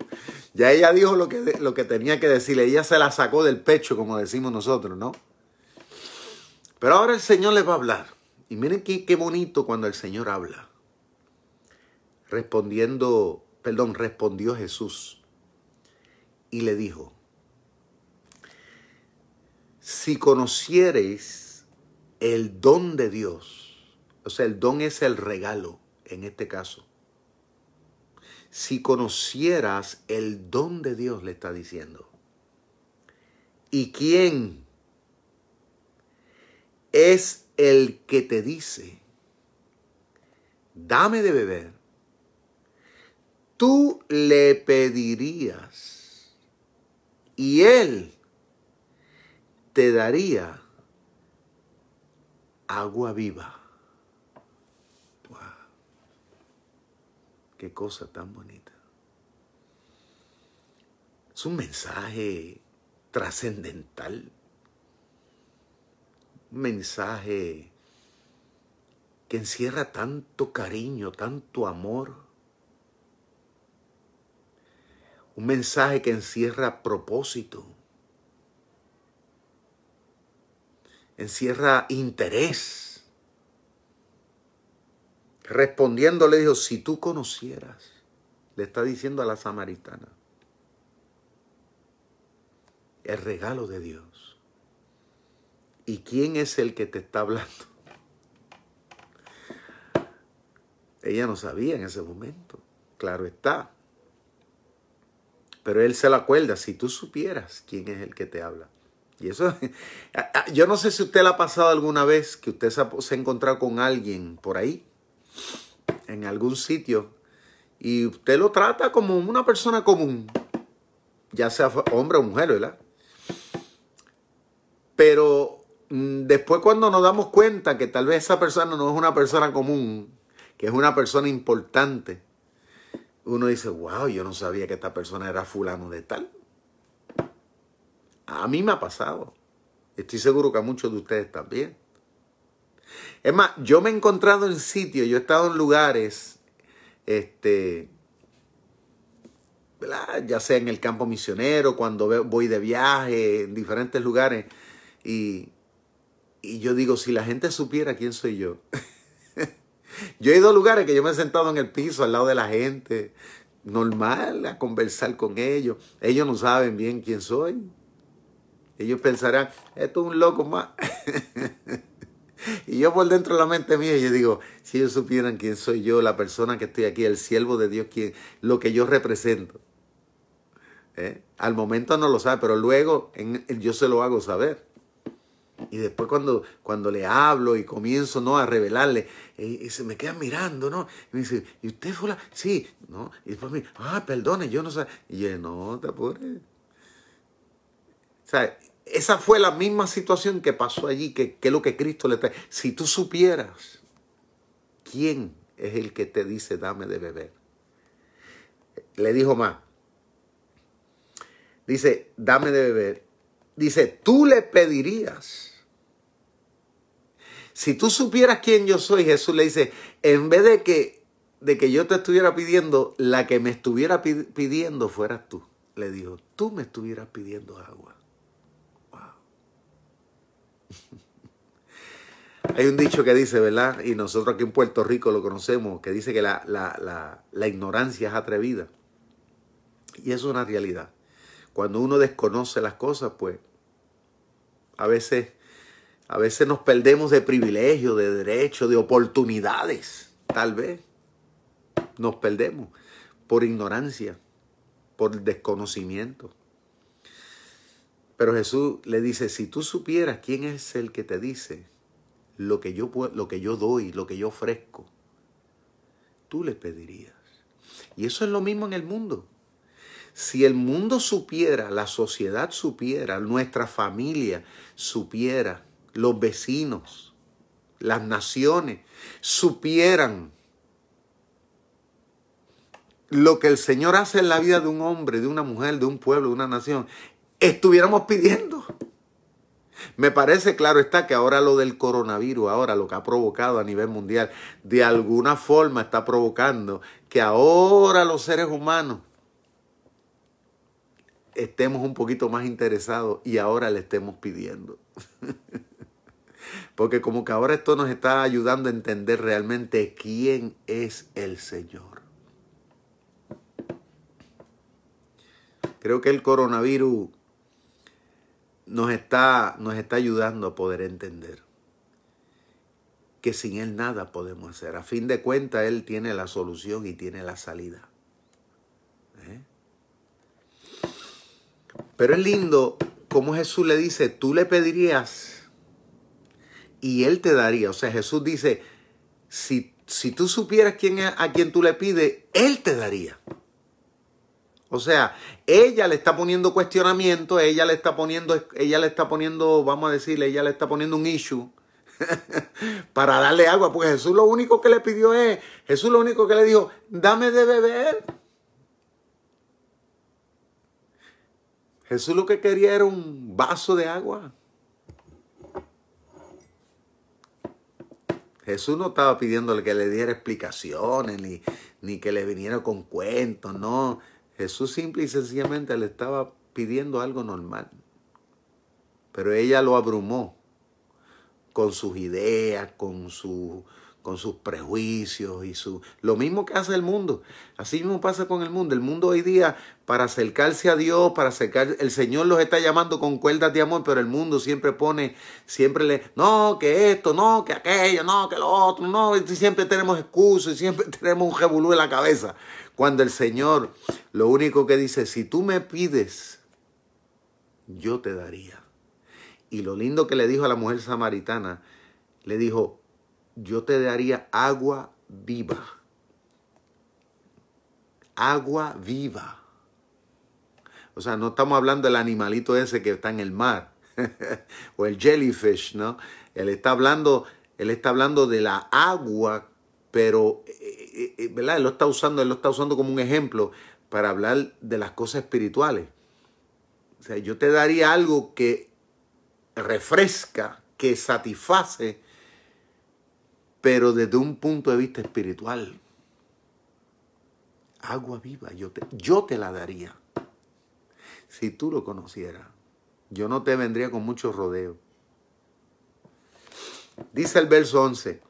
Ya ella dijo lo que, lo que tenía que decirle. Ella se la sacó del pecho, como decimos nosotros, ¿no? Pero ahora el Señor le va a hablar. Y miren qué, qué bonito cuando el Señor habla. Respondiendo, perdón, respondió Jesús. Y le dijo, si conociereis el don de Dios, o sea, el don es el regalo en este caso, si conocieras el don de Dios, le está diciendo. ¿Y quién es el que te dice, dame de beber? Tú le pedirías y él te daría agua viva. Qué cosa tan bonita. Es un mensaje trascendental. Un mensaje que encierra tanto cariño, tanto amor. Un mensaje que encierra propósito. Encierra interés Respondiendo le dijo, si tú conocieras, le está diciendo a la samaritana, el regalo de Dios. ¿Y quién es el que te está hablando? Ella no sabía en ese momento, claro está. Pero él se lo acuerda, si tú supieras quién es el que te habla. Y eso, yo no sé si usted le ha pasado alguna vez que usted se ha encontrado con alguien por ahí en algún sitio y usted lo trata como una persona común, ya sea hombre o mujer, ¿verdad? Pero mm, después cuando nos damos cuenta que tal vez esa persona no es una persona común, que es una persona importante, uno dice, wow, yo no sabía que esta persona era fulano de tal. A mí me ha pasado. Estoy seguro que a muchos de ustedes también. Es más, yo me he encontrado en sitios, yo he estado en lugares, este, ya sea en el campo misionero, cuando voy de viaje, en diferentes lugares, y, y yo digo, si la gente supiera quién soy yo. yo he ido a lugares que yo me he sentado en el piso al lado de la gente, normal, a conversar con ellos. Ellos no saben bien quién soy. Ellos pensarán, esto es un loco más. Y yo por dentro de la mente mía, yo digo, si ellos supieran quién soy yo, la persona que estoy aquí, el siervo de Dios, quien, lo que yo represento. ¿Eh? Al momento no lo sabe, pero luego en, yo se lo hago saber. Y después cuando, cuando le hablo y comienzo ¿no? a revelarle, y, se me queda mirando, ¿no? Y me dice, ¿y usted fue la? Sí, ¿no? Y después me dice, ah, perdone, yo no sé. Y yo, no, te apures. O sea, esa fue la misma situación que pasó allí, que, es lo que Cristo le trae. Si tú supieras quién es el que te dice dame de beber. Le dijo más. Dice, dame de beber. Dice, tú le pedirías Si tú supieras quién yo soy, Jesús le dice, en vez de que, de que yo te estuviera pidiendo, la que me estuviera pidiendo fueras tú. Le dijo, tú me estuvieras pidiendo agua. Hay un dicho que dice, ¿verdad? Y nosotros aquí en Puerto Rico lo conocemos, que dice que la, la ignorancia es atrevida. Y eso es una realidad. Cuando uno desconoce las cosas, pues a veces, a veces nos perdemos de privilegios, de derechos, de oportunidades. Tal vez nos perdemos por ignorancia, por desconocimiento. Pero Jesús le dice, si tú supieras quién es el que te dice lo que yo, lo que yo doy, lo que yo ofrezco, tú le pedirías. Y eso es lo mismo en el mundo. Si el mundo supiera, la sociedad supiera, nuestra familia supiera, los vecinos, las naciones supieran lo que el Señor hace en la vida de un hombre, de una mujer, de un pueblo, de una nación, estuviéramos pidiendo. Me parece claro está que ahora lo del coronavirus, ahora lo que ha provocado a nivel mundial, de alguna forma está provocando que ahora los seres humanos estemos un poquito más interesados y ahora le estemos pidiendo. Porque como que ahora esto nos está ayudando a entender realmente quién es el Señor. Creo que el coronavirus nos está, nos está ayudando a poder entender que sin Él nada podemos hacer. A fin de cuentas, Él tiene la solución y tiene la salida. Pero es lindo como Jesús le dice, tú le pedirías y él te daría. O sea, Jesús dice, si, si tú supieras quién a quien tú le pides, él te daría. O sea, ella le está poniendo cuestionamiento, ella le está poniendo, ella le está poniendo, vamos a decirle, ella le está poniendo un issue para darle agua, porque Jesús lo único que le pidió es, Jesús lo único que le dijo, dame de beber. Jesús lo que quería era un vaso de agua. Jesús no estaba pidiéndole que le diera explicaciones ni, ni que le viniera con cuentos, no. Jesús simple y sencillamente le estaba pidiendo algo normal. Pero ella lo abrumó con sus ideas, con su con sus prejuicios y su... Lo mismo que hace el mundo. Así mismo pasa con el mundo. El mundo hoy día, para acercarse a Dios, para acercar... El Señor los está llamando con cuerdas de amor, pero el mundo siempre pone, siempre le... No, que esto, no, que aquello, no, que lo otro, no. Y siempre tenemos excusas y siempre tenemos un jebulú en la cabeza. Cuando el Señor lo único que dice, si tú me pides, yo te daría. Y lo lindo que le dijo a la mujer samaritana, le dijo, yo te daría agua viva. Agua viva. O sea, no estamos hablando del animalito ese que está en el mar o el jellyfish, ¿no? Él está hablando, él está hablando de la agua, pero eh, eh, eh, ¿verdad? Él lo está usando, él lo está usando como un ejemplo para hablar de las cosas espirituales. O sea, yo te daría algo que refresca, que satisface pero desde un punto de vista espiritual. Agua viva, yo te, yo te la daría. Si tú lo conocieras, yo no te vendría con mucho rodeo. Dice el verso 11,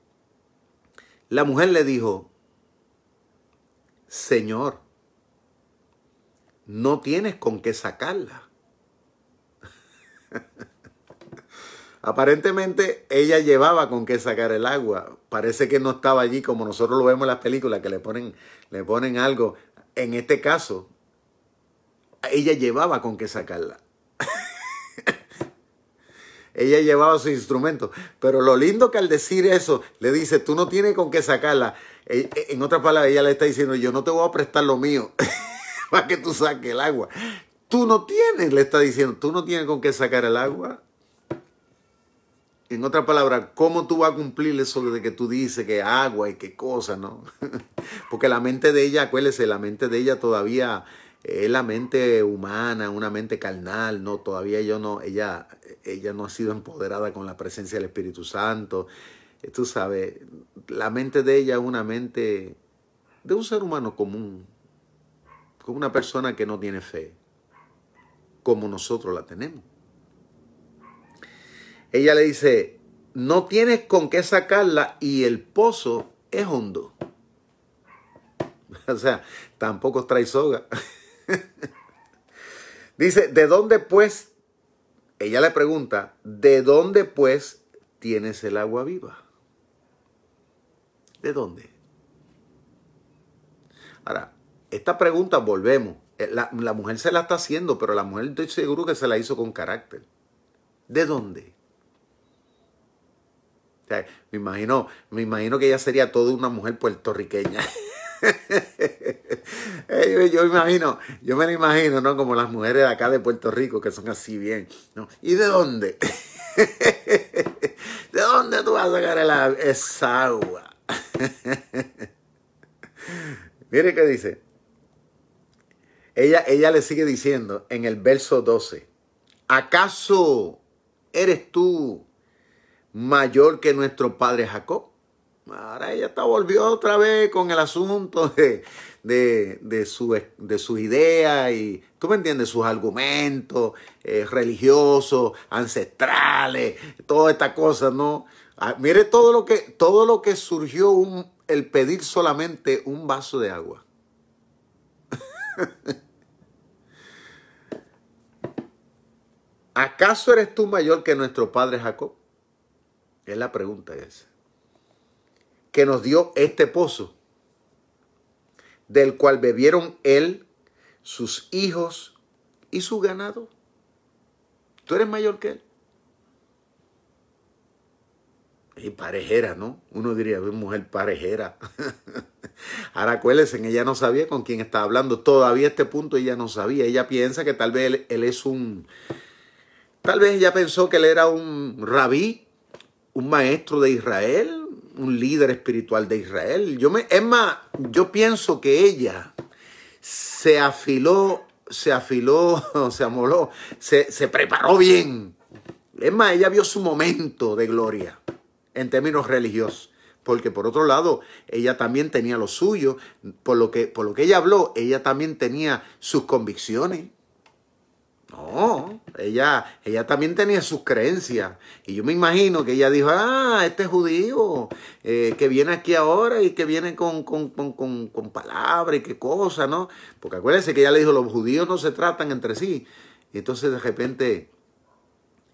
la mujer le dijo, Señor, no tienes con qué sacarla. Aparentemente ella llevaba con qué sacar el agua. Parece que no estaba allí como nosotros lo vemos en las películas, que le ponen, le ponen algo. En este caso, ella llevaba con qué sacarla. ella llevaba su instrumento. Pero lo lindo que al decir eso, le dice, tú no tienes con qué sacarla. E, e, en otras palabras, ella le está diciendo, yo no te voy a prestar lo mío para que tú saques el agua. Tú no tienes, le está diciendo, tú no tienes con qué sacar el agua. En otras palabras, ¿cómo tú vas a cumplir eso de que tú dices que agua y qué cosa, no? Porque la mente de ella, acuérdese, la mente de ella todavía es la mente humana, una mente carnal, no, todavía yo no, ella, ella no ha sido empoderada con la presencia del Espíritu Santo. tú sabes, la mente de ella es una mente de un ser humano común, como una persona que no tiene fe, como nosotros la tenemos. Ella le dice, no tienes con qué sacarla y el pozo es hondo. O sea, tampoco trae soga. Dice, ¿de dónde pues? Ella le pregunta, ¿de dónde pues tienes el agua viva? ¿De dónde? Ahora, esta pregunta volvemos. Eh, la, la, mujer se la está haciendo, pero la mujer estoy seguro que se la hizo con carácter. ¿De dónde? me imagino, me imagino que ella sería toda una mujer puertorriqueña. yo, imagino, yo me lo imagino, ¿no? Como las mujeres de acá de Puerto Rico que son así bien, ¿no? ¿Y de dónde? ¿De dónde tú vas a sacar esa agua? Mire qué dice. Ella, ella le sigue diciendo en el verso 12, ¿acaso eres tú mayor que nuestro padre Jacob? Ahora ella está, volvió otra vez con el asunto de, de, de, su, de sus ideas y, tú me entiendes, sus argumentos eh, religiosos, ancestrales, todas estas cosas, ¿no? Ah, mire todo lo que, todo lo que surgió el pedir solamente un vaso de agua. ¿Acaso eres tú mayor que nuestro padre Jacob? Es la pregunta esa que nos dio este pozo, del cual bebieron él, sus hijos y su ganado. Tú eres mayor que él. Y parejera, ¿no? Uno diría, mujer parejera. Ahora acuérdense, ella no sabía con quién estaba hablando. Todavía este punto ella no sabía. Ella piensa que tal vez él, él, es un... Tal vez ella pensó que él era un rabí, un maestro de Israel, un líder espiritual de Israel. Yo me, es más, yo pienso que ella se afiló, se afiló, se amoló, se, se preparó bien. Es más, ella vio su momento de gloria en términos religiosos. Porque por otro lado, ella también tenía lo suyo. Por lo que, por lo que ella habló, ella también tenía sus convicciones. No, ella, ella también tenía sus creencias. Y yo me imagino que ella dijo, ah, este judío eh, que viene aquí ahora y que viene con, con, con, con palabras y qué cosa, ¿no? Porque acuérdense que ella le dijo, los judíos no se tratan entre sí. Y entonces de repente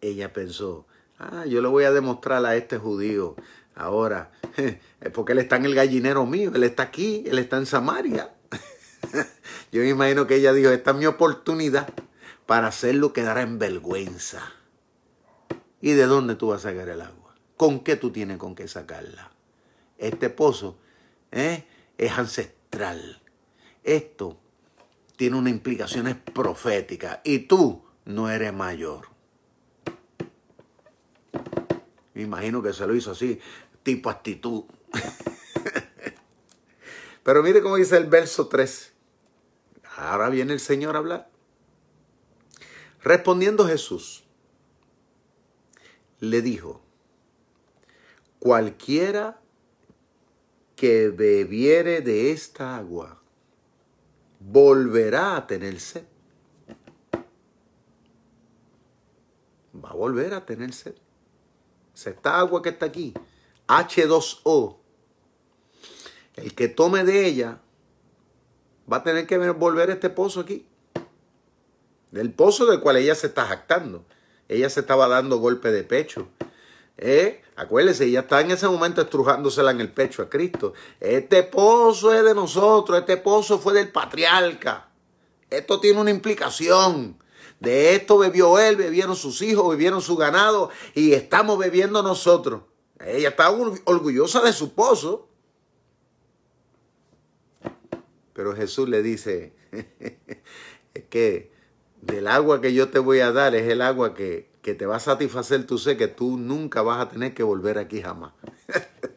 ella pensó, ah, yo le voy a demostrar a este judío ahora, porque él está en el gallinero mío, él está aquí, él está en Samaria. yo me imagino que ella dijo, esta es mi oportunidad para hacerlo quedar en vergüenza. ¿Y de dónde tú vas a sacar el agua? ¿Con qué tú tienes con qué sacarla? Este pozo ¿eh? es ancestral. Esto tiene unas implicaciones proféticas y tú no eres mayor. Me imagino que se lo hizo así, tipo actitud. Pero mire cómo dice el verso 3. Ahora viene el Señor a hablar. Respondiendo Jesús, le dijo, cualquiera que bebiere de esta agua volverá a tener sed. Va a volver a tener sed. Esta agua que está aquí, H2O, el que tome de ella va a tener que volver a este pozo aquí del pozo del cual ella se está jactando. Ella se estaba dando golpe de pecho. ¿Eh? Acuérdese, ella está en ese momento estrujándosela en el pecho a Cristo. Este pozo es de nosotros, este pozo fue del patriarca. Esto tiene una implicación. De esto bebió él, bebieron sus hijos, bebieron su ganado y estamos bebiendo nosotros. Ella está orgullosa de su pozo. Pero Jesús le dice, es que del agua que yo te voy a dar es el agua que, te va a satisfacer tu sed, que tú nunca vas a tener que volver aquí jamás.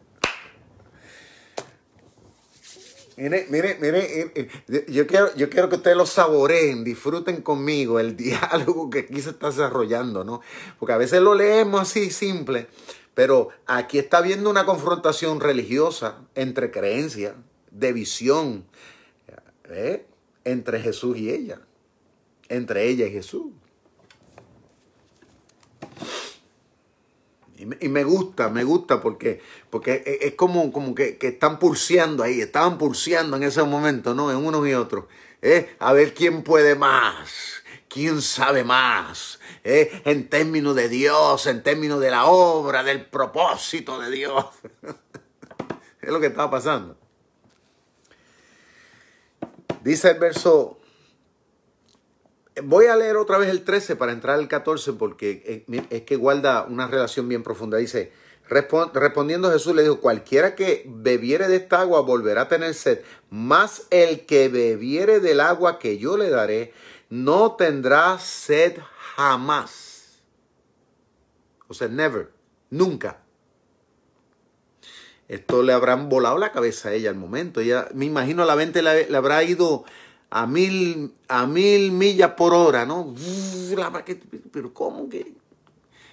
mire, mire, mire, eh, eh, yo quiero, yo quiero que ustedes lo saboreen, disfruten conmigo el diálogo que aquí se está desarrollando, ¿no? Porque a veces lo leemos así simple, Pero aquí está habiendo una confrontación religiosa entre creencias, de visión, ¿eh? entre Jesús y ella, entre ella y Jesús. Y me, gusta, me gusta porque, porque es como, como que, están pulseando ahí, estaban pulseando en ese momento, ¿no? En unos y otros. ¿eh? A ver quién puede más, quién sabe más, ¿eh? en términos de Dios, en términos de la obra, del propósito de Dios. es lo que estaba pasando. Dice el verso Voy a leer otra vez el 13 para entrar al 14 porque es que guarda una relación bien profunda. Dice, respondiendo Jesús le dijo, cualquiera que bebiere de esta agua volverá a tener sed, mas el que bebiere del agua que yo le daré no tendrá sed jamás. O sea, never, nunca. Esto le habrán volado la cabeza a ella al momento. Ella, me imagino la mente le habrá ido a mil, a mil millas por hora, ¿no? Pero ¿cómo que?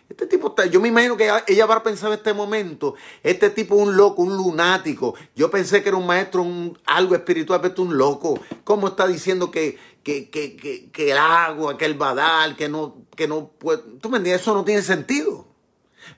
Este tipo está, yo me imagino que ella va a pensar en este momento, este tipo es un loco, un lunático. Yo pensé que era un maestro, un, algo espiritual, pero es un loco. ¿Cómo está diciendo que, que, que, que, que el agua, que el badal, que no, que no puede? ¿Tú me entiendes? Eso no tiene sentido.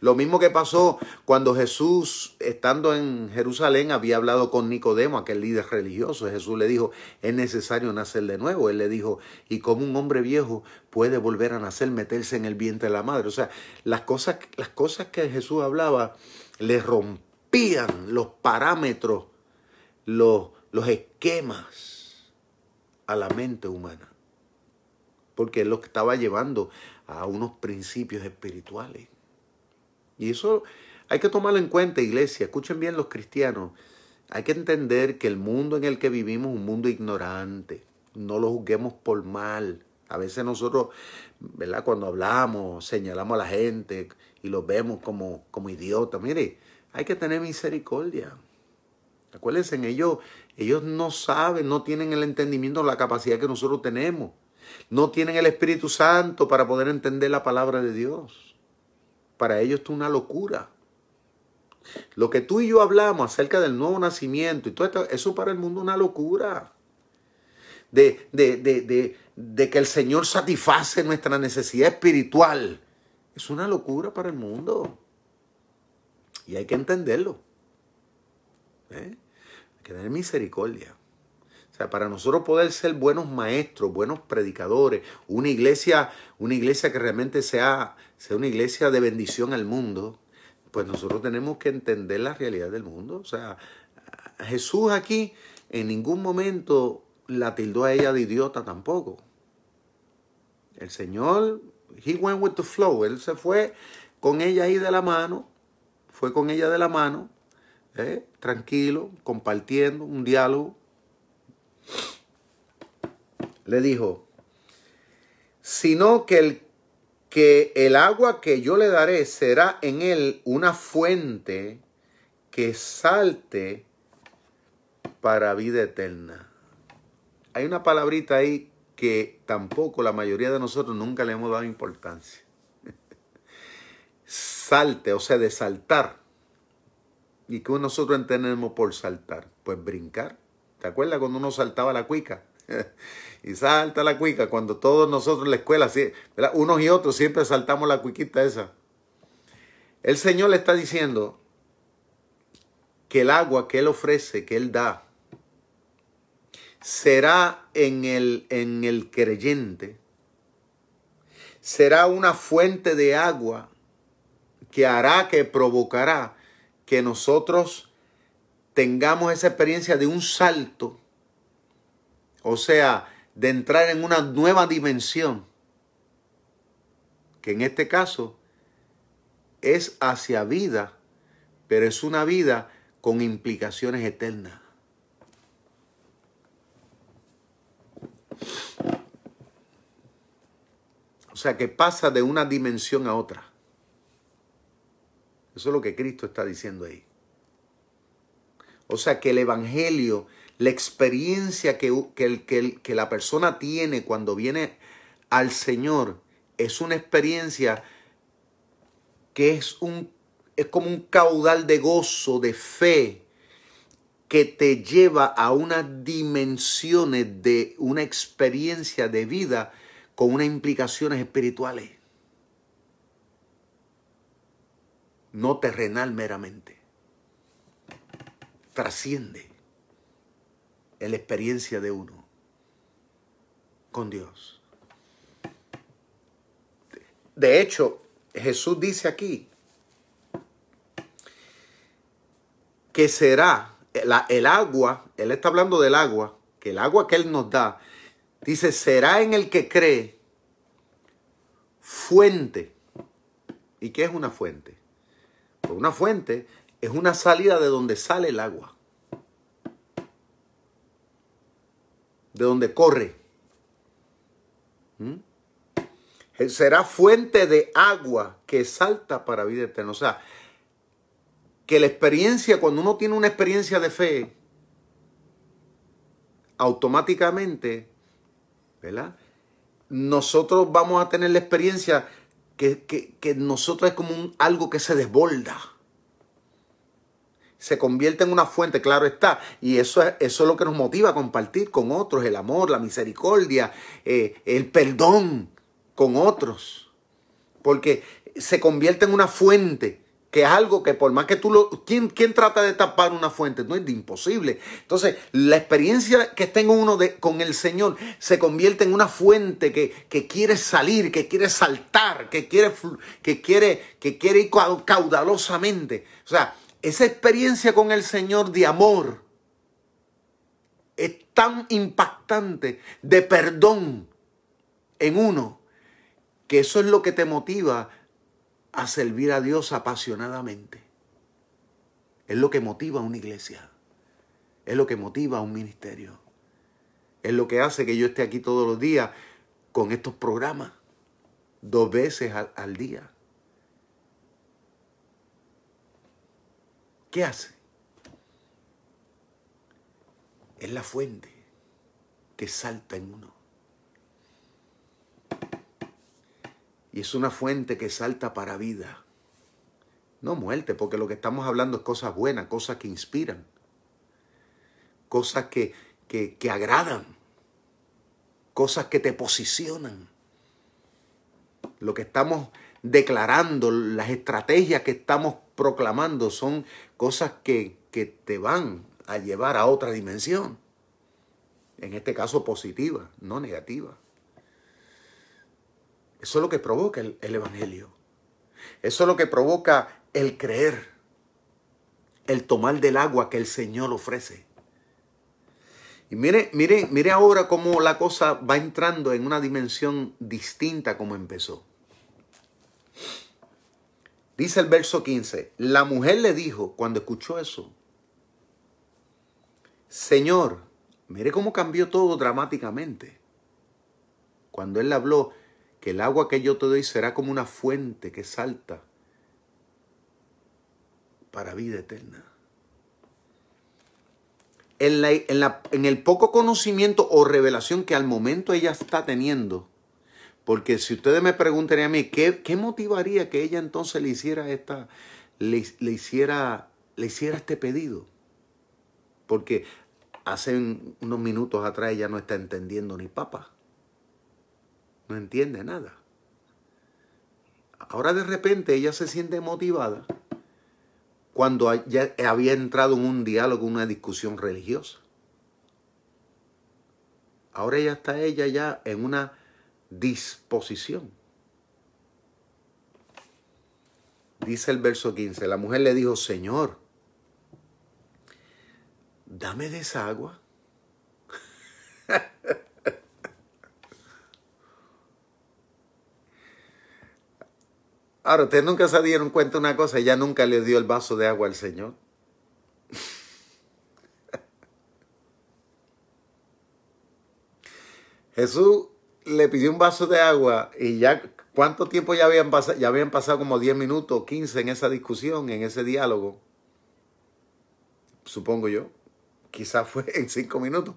Lo mismo que pasó cuando Jesús, estando en Jerusalén, había hablado con Nicodemo, aquel líder religioso. Jesús le dijo, es necesario nacer de nuevo. Él le dijo, ¿y cómo un hombre viejo puede volver a nacer, meterse en el vientre de la madre? O sea, las cosas, las cosas que Jesús hablaba le rompían los parámetros, los, los esquemas a la mente humana. Porque él lo estaba llevando a unos principios espirituales. Y eso hay que tomarlo en cuenta, iglesia. Escuchen bien los cristianos. Hay que entender que el mundo en el que vivimos es un mundo ignorante. No lo juzguemos por mal. A veces nosotros, ¿verdad? Cuando hablamos, señalamos a la gente y los vemos como, como idiotas. Mire, hay que tener misericordia. Acuérdense, ellos, ellos no saben, no tienen el entendimiento, la capacidad que nosotros tenemos. No tienen el Espíritu Santo para poder entender la palabra de Dios. Para ellos esto es una locura. Lo que tú y yo hablamos acerca del nuevo nacimiento y todo esto, eso para el mundo es una locura. De, de, de, de, que el Señor satisface nuestra necesidad espiritual. Es una locura para el mundo. Y hay que entenderlo. ¿Eh? Hay que tener misericordia. O sea, para nosotros poder ser buenos maestros, buenos predicadores, una iglesia, una iglesia que realmente sea, sea una iglesia de bendición al mundo, pues nosotros tenemos que entender la realidad del mundo. O sea, Jesús aquí en ningún momento la tildó a ella de idiota tampoco. El Señor, he went with the flow, él se fue con ella ahí de la mano, fue con ella de la mano, ¿eh? tranquilo, compartiendo un diálogo le dijo, sino que el, que el agua que yo le daré será en él una fuente que salte para vida eterna. Hay una palabrita ahí que tampoco la mayoría de nosotros nunca le hemos dado importancia. Salte, o sea, de saltar. ¿Y qué nosotros entendemos por saltar? Pues brincar. ¿Te acuerdas cuando uno saltaba la cuica? y salta la cuica. Cuando todos nosotros en la escuela, unos y otros siempre saltamos la cuiquita esa. El Señor le está diciendo que el agua que Él ofrece, que Él da, será en el, en el creyente, será una fuente de agua que hará, que provocará que nosotros tengamos esa experiencia de un salto o sea, de entrar en una nueva dimensión, que en este caso es hacia vida, pero es una vida con implicaciones eternas. O sea, que pasa de una dimensión a otra. Eso es lo que Cristo está diciendo ahí. O sea, que el Evangelio la experiencia que, que, que, la persona tiene cuando viene al Señor es una experiencia que es un, es como un caudal de gozo, de fe, que te lleva a unas dimensiones de una experiencia de vida con unas implicaciones espirituales. No terrenal meramente. Trasciende la experiencia de uno con Dios. De hecho, Jesús dice aquí que será el agua, Él está hablando del agua, que el agua que Él nos da, dice, será en el que cree fuente. ¿Y qué es una fuente? Pues una fuente es una salida de donde sale el agua. De donde corre. ¿Mm? Será fuente de agua que salta para vida eterna. O sea, que la experiencia, cuando uno tiene una experiencia de fe, automáticamente, ¿verdad? Nosotros vamos a tener la experiencia que, que, nosotros es como un, algo que se desborda. Se convierte en una fuente, claro está. Y eso es, eso es lo que nos motiva a compartir con otros, el amor, la misericordia, eh, el perdón con otros. Porque se convierte en una fuente que es algo que por más que tú lo... ¿quién, ¿Quién trata de tapar una fuente? No es de imposible. Entonces, la experiencia que tengo uno de, con el Señor se convierte en una fuente que, que quiere salir, que quiere saltar, que quiere, que, quiere, que quiere ir caudalosamente. O sea, esa experiencia con el Señor de amor es tan impactante, de perdón en uno, que eso es lo que te motiva a servir a Dios apasionadamente. Es lo que motiva a una iglesia. Es lo que motiva a un ministerio. Es lo que hace que yo esté aquí todos los días con estos programas. Dos veces al, día. ¿Qué hace? Es la fuente que salta en uno. Y es una fuente que salta para vida. No muerte, porque lo que estamos hablando es cosas buenas, cosas que inspiran, cosas que, que, que agradan, cosas que te posicionan. Lo que estamos declarando, las estrategias que estamos proclamando son cosas que, que te van a llevar a otra dimensión. En este caso positiva, no negativa. Eso es lo que provoca el, Evangelio. Eso es lo que provoca el creer, el tomar del agua que el Señor ofrece. Y mire, mire, mire ahora cómo la cosa va entrando en una dimensión distinta como empezó. Dice el verso 15, la mujer le dijo cuando escuchó eso, Señor, mire cómo cambió todo dramáticamente. Cuando él le habló, que el agua que yo te doy será como una fuente que salta para vida eterna. En, en, el poco conocimiento o revelación que al momento ella está teniendo, porque si ustedes me preguntan a mí, ¿qué, ¿qué, motivaría que ella entonces le hiciera esta, le, hiciera, le hiciera este pedido? Porque hace unos minutos atrás ella no está entendiendo ni papa no entiende nada. Ahora de repente ella se siente motivada cuando ya había entrado en un diálogo, una discusión religiosa. Ahora ya está ella ya en una disposición. Dice el verso 15, la mujer le dijo, Señor, dame de esa agua. Ahora, ustedes nunca se dieron cuenta una cosa, ella nunca le dio el vaso de agua al Señor. Jesús le pidió un vaso de agua y ya, ¿cuánto tiempo ya habían pasado? Ya habían pasado como 10 minutos, 15 en esa discusión, en ese diálogo. Supongo yo. Quizás fue en 5 minutos.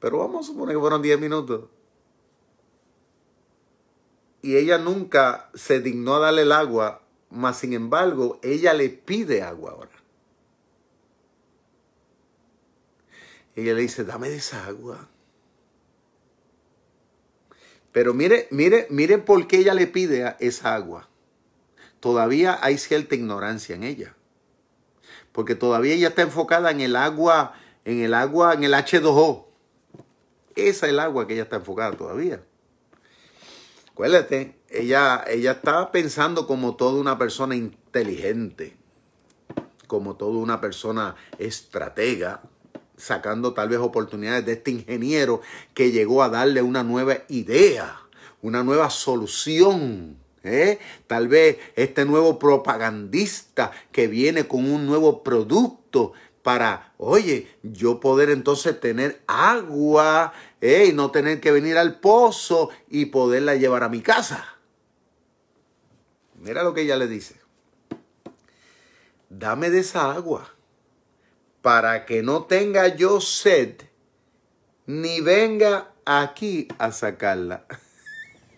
Pero vamos a suponer que fueron 10 minutos y ella nunca se dignó a darle el agua mas sin embargo, ella le pide agua ahora. Ella le dice, dame de esa agua. Pero mire, mire, mire por qué ella le pide esa agua. Todavía hay cierta ignorancia en ella. Porque todavía ella está enfocada en el agua, en el agua, en el H2O. Esa es el agua que ella está enfocada todavía. Acuérdate, ella, ella está pensando como toda una persona inteligente, como toda una persona estratega, sacando tal vez oportunidades de este ingeniero que llegó a darle una nueva idea, una nueva solución. ¿eh? Tal vez este nuevo propagandista que viene con un nuevo producto para, oye, yo poder entonces tener agua ¿eh? y no tener que venir al pozo y poderla llevar a mi casa. Mira lo que ella le dice. Dame de esa agua para que no tenga yo sed, ni venga aquí a sacarla.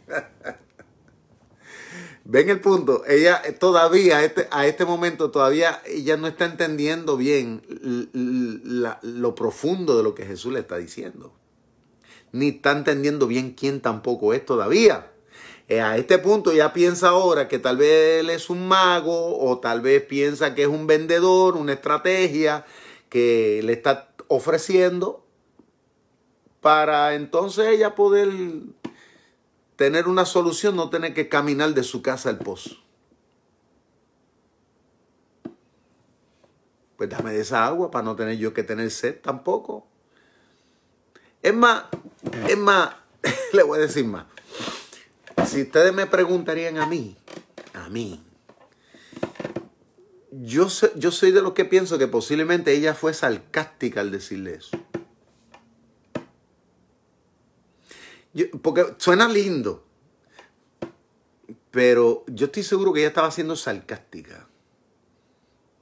Ven el punto, ella todavía este, a este momento todavía ella no está entendiendo bien lo profundo de lo que Jesús le está diciendo. Ni está entendiendo bien quién tampoco es todavía. Eh, a este punto ya piensa ahora que tal vez él es un mago o tal vez piensa que es un vendedor, una estrategia, que le está ofreciendo para entonces ella poder tener una solución, no tener que caminar de su casa al pozo. Pues dame de esa agua para no tener yo que tener sed tampoco. Es más, es más, le voy a decir más. Si ustedes me preguntarían a mí, a mí, yo, yo soy de los que pienso que posiblemente ella fue sarcástica al decirle eso. porque suena lindo, pero yo estoy seguro que ella estaba siendo sarcástica.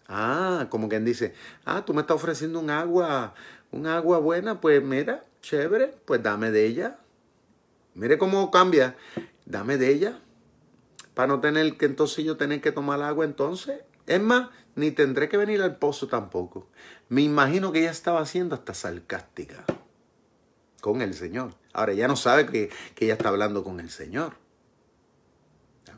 Ah, como quien dice, ah, tú me estás ofreciendo un agua, un agua buena, pues mira, chévere, pues dame de ella. Mire cómo cambia, dame de ella, para no tener que entonces yo tener que tomar agua entonces. Es más, ni tendré que venir al pozo tampoco. Me imagino que ella estaba haciendo hasta sarcástica con el Señor. Ahora, ella no sabe que, que ella está hablando con el Señor.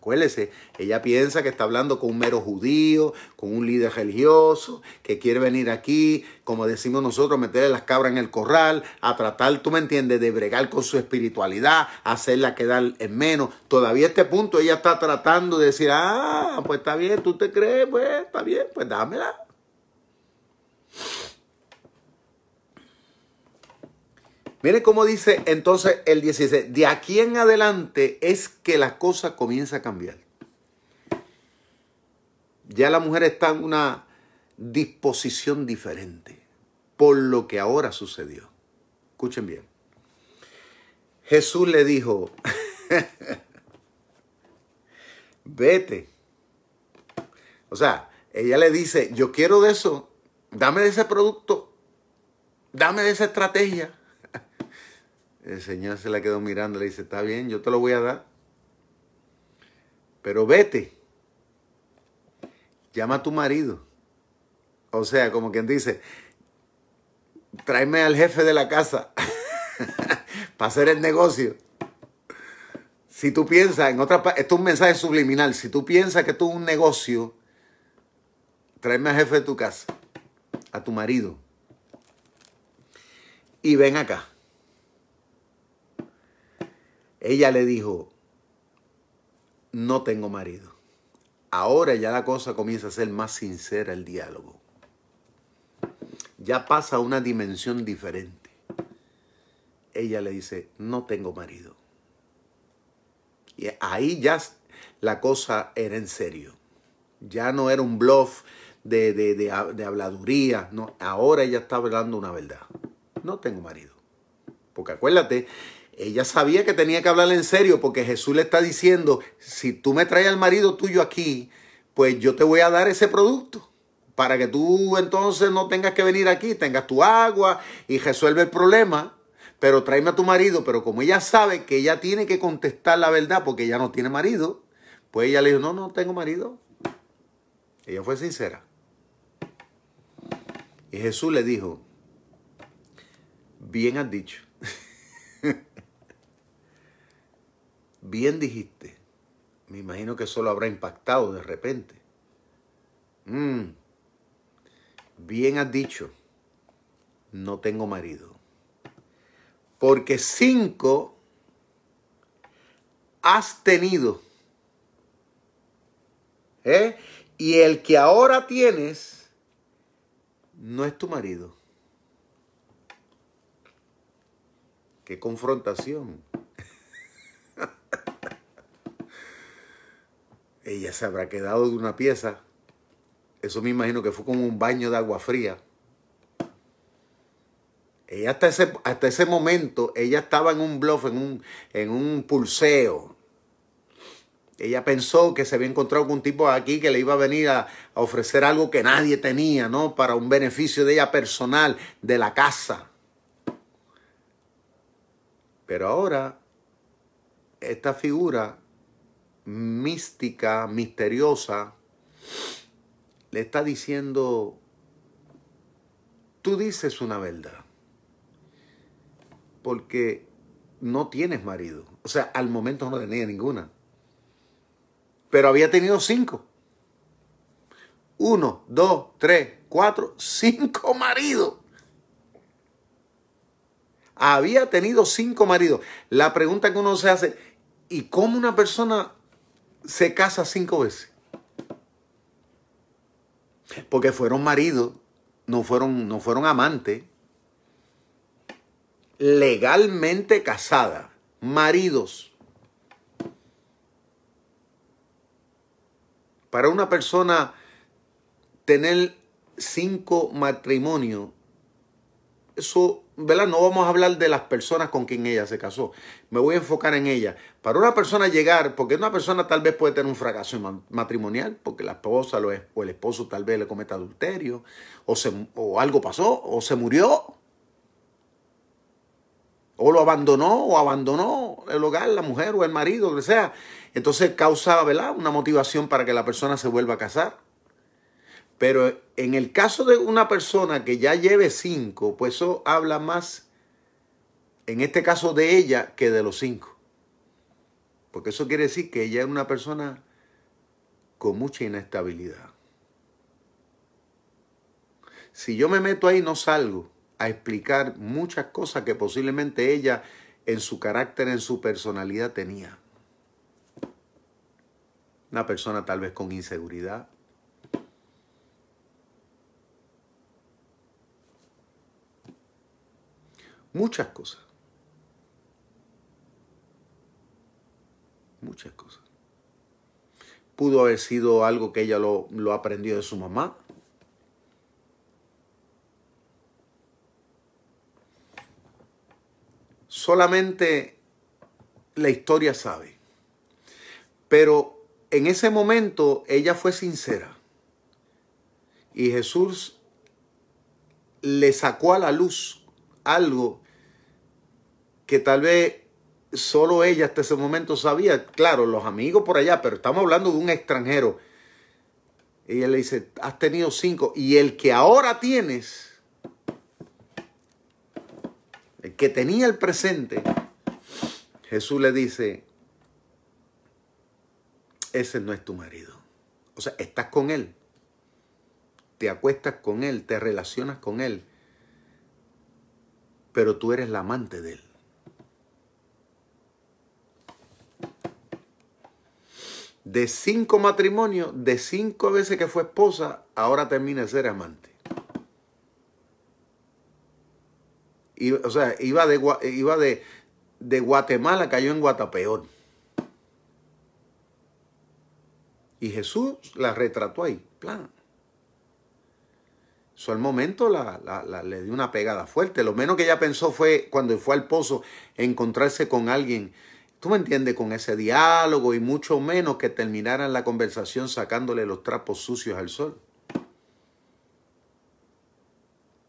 Acuérdese, ella piensa que está hablando con un mero judío, con un líder religioso, que quiere venir aquí, como decimos nosotros, meterle las cabras en el corral, a tratar, tú me entiendes, de bregar con su espiritualidad, hacerla quedar en menos. Todavía a este punto ella está tratando de decir, ah, pues está bien, tú te crees, pues está bien, pues dámela. Mire cómo dice entonces el 16. De aquí en adelante es que la cosa comienza a cambiar. Ya la mujer está en una disposición diferente por lo que ahora sucedió. Escuchen bien. Jesús le dijo, vete. O sea, ella le dice, yo quiero de eso, dame de ese producto, dame de esa estrategia. El Señor se la quedó mirando, le dice, está bien, yo te lo voy a dar. Pero vete. Llama a tu marido. O sea, como quien dice, tráeme al jefe de la casa para hacer el negocio. Si tú piensas, en otra esto es un mensaje subliminal, si tú piensas que esto es un negocio, tráeme al jefe de tu casa, a tu marido, y ven acá ella le dijo, no tengo marido. Ahora ya la cosa comienza a ser más sincera el diálogo. Ya pasa a una dimensión diferente. Ella le dice, no tengo marido. Y ahí ya la cosa era en serio. Ya no era un bluff de, de, de habladuría. No, ahora ella está hablando una verdad. No tengo marido. Porque acuérdate ella sabía que tenía que hablarle en serio porque Jesús le está diciendo, si tú me traes al marido tuyo aquí, pues yo te voy a dar ese producto para que tú entonces no tengas que venir aquí, tengas tu agua y resuelve el problema, pero tráeme a tu marido. Pero como ella sabe que ella tiene que contestar la verdad porque ella no tiene marido, pues ella le dijo, no, no tengo marido. Ella fue sincera. Y Jesús le dijo, bien has dicho. Bien dijiste. Me imagino que eso lo habrá impactado de repente. Mm. Bien has dicho, no tengo marido. Porque cinco has tenido. ¿Eh? Y el que ahora tienes no es tu marido. Qué confrontación. Ella se habrá quedado de una pieza. Eso me imagino que fue como un baño de agua fría. Ella hasta ese, hasta ese momento, ella estaba en un bluff, en un, en un pulseo. Ella pensó que se había encontrado con un tipo aquí que le iba a venir a, a, ofrecer algo que nadie tenía, ¿no? Para un beneficio de ella personal, de la casa. Pero ahora, esta figura mística, misteriosa, le está diciendo, tú dices una verdad, porque no tienes marido. O sea, al momento no tenía ninguna. Pero había tenido cinco. Uno, dos, tres, cuatro, cinco maridos. Había tenido cinco maridos. La pregunta que uno se hace, ¿y cómo una persona se casa cinco veces? Porque fueron maridos, no fueron, no fueron amantes. Legalmente casada, maridos. Para una persona tener cinco matrimonios, eso, ¿verdad? No vamos a hablar de las personas con quien ella se casó. Me voy a enfocar en ella. Para una persona llegar, porque una persona tal vez puede tener un fracaso matrimonial, porque la esposa o el esposo tal vez le cometa adulterio, o, se, o algo pasó, o se murió, o lo abandonó, o abandonó el hogar, la mujer o el marido, lo que sea. Entonces causa, ¿verdad? Una motivación para que la persona se vuelva a casar. Pero en el caso de una persona que ya lleve cinco, pues eso habla más, en este caso de ella, que de los cinco. Porque eso quiere decir que ella es una persona con mucha inestabilidad. Si yo me meto ahí, no salgo a explicar muchas cosas que posiblemente ella en su carácter, en su personalidad tenía. Una persona tal vez con inseguridad, Muchas cosas. Muchas cosas. Pudo haber sido algo que ella lo, lo aprendió de su mamá. Solamente la historia sabe. Pero en ese momento ella fue sincera. Y Jesús le sacó a la luz algo que tal vez solo ella hasta ese momento sabía. Claro, los amigos por allá, pero estamos hablando de un extranjero. Y ella le dice, has tenido cinco. Y el que ahora tienes, el que tenía el presente, Jesús le dice, ese no es tu marido. O sea, estás con él. Te acuestas con él, te relacionas con él. Pero tú eres la amante de él. De cinco matrimonios, de cinco veces que fue esposa, ahora termina de ser amante. Y, o sea, iba, de, iba de, de Guatemala, cayó en Guatapeor. Y Jesús la retrató ahí, plan. Eso al momento la, le dio una pegada fuerte. Lo menos que ella pensó fue cuando fue al pozo encontrarse con alguien ¿Tú me entiendes? Con ese diálogo y mucho menos que terminaran la conversación sacándole los trapos sucios al sol.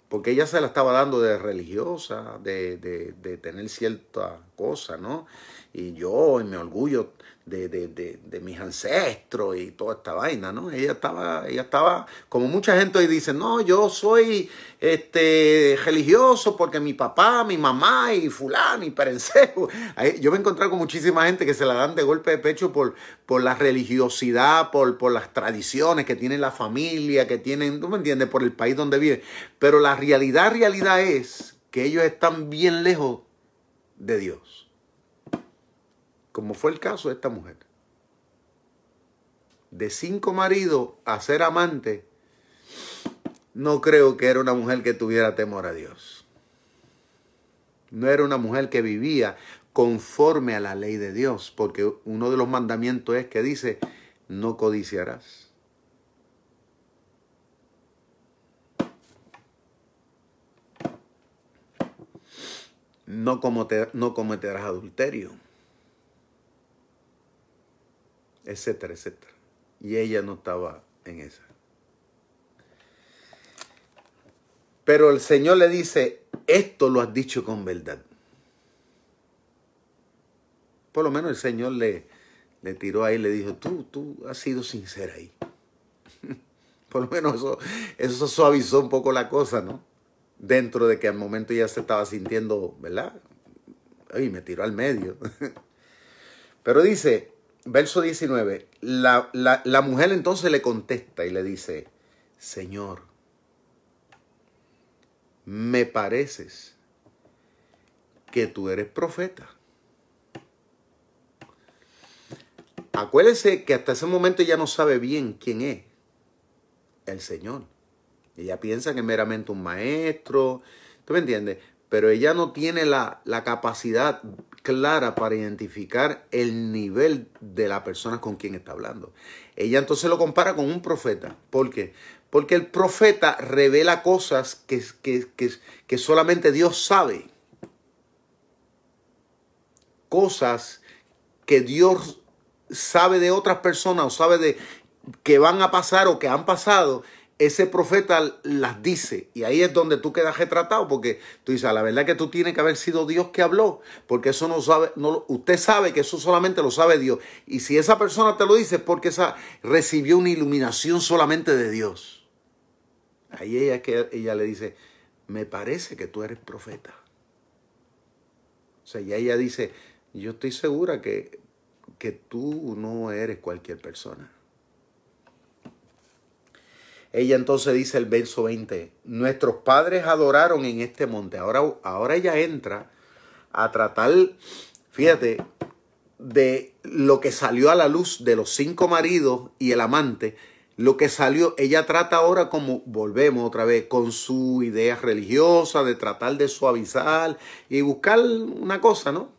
Porque ella se la estaba dando de religiosa, de, de, de tener cierta cosa, ¿no? Y yo, en mi orgullo, de, de, de, mis ancestros y toda esta vaina, ¿no? Ella estaba, ella estaba, como mucha gente hoy dice, no, yo soy este religioso porque mi papá, mi mamá y fulano y perencejo. Yo me he encontrado con muchísima gente que se la dan de golpe de pecho por, por la religiosidad, por, por las tradiciones que tiene la familia, que tienen, ¿tú me entiendes? Por el país donde vive. Pero la realidad, realidad es que ellos están bien lejos de Dios como fue el caso de esta mujer. De cinco maridos a ser amante, no creo que era una mujer que tuviera temor a Dios. No era una mujer que vivía conforme a la ley de Dios, porque uno de los mandamientos es que dice, no codiciarás. No, cometerás adulterio etcétera, etcétera. Y ella no estaba en esa. Pero el Señor le dice, esto lo has dicho con verdad. Por lo menos el Señor le, le tiró ahí y le dijo, tú, tú has sido sincera ahí. Por lo menos eso, eso suavizó un poco la cosa, ¿no? Dentro de que al momento ya se estaba sintiendo, ¿verdad? Y me tiró al medio. Pero dice, verso 19, la, la, mujer entonces le contesta y le dice, Señor, me pareces que tú eres profeta. Acuérdese que hasta ese momento ella no sabe bien quién es el Señor. Ella piensa que es meramente un maestro, ¿tú me entiendes? Pero ella no tiene la, la capacidad clara para identificar el nivel de la persona con quien está hablando. Ella entonces lo compara con un profeta. ¿Por qué? Porque el profeta revela cosas que, que, que solamente Dios sabe. Cosas que Dios sabe de otras personas o sabe de que van a pasar o que han pasado ese profeta las dice y ahí es donde tú quedas retratado porque tú dices, la verdad que tú tienes que haber sido Dios que habló, porque eso no sabe, no, usted sabe que eso solamente lo sabe Dios. Y si esa persona te lo dice es porque esa recibió una iluminación solamente de Dios. Ahí ella, que ella le dice, me parece que tú eres profeta. O sea, y ella dice, yo estoy segura que, que tú no eres cualquier persona. Ella entonces dice el verso 20, nuestros padres adoraron en este monte. Ahora, ahora ella entra a tratar, fíjate, de lo que salió a la luz de los cinco maridos y el amante, lo que salió, ella trata ahora como, volvemos otra vez, con su idea religiosa de tratar de suavizar y buscar una cosa, ¿no?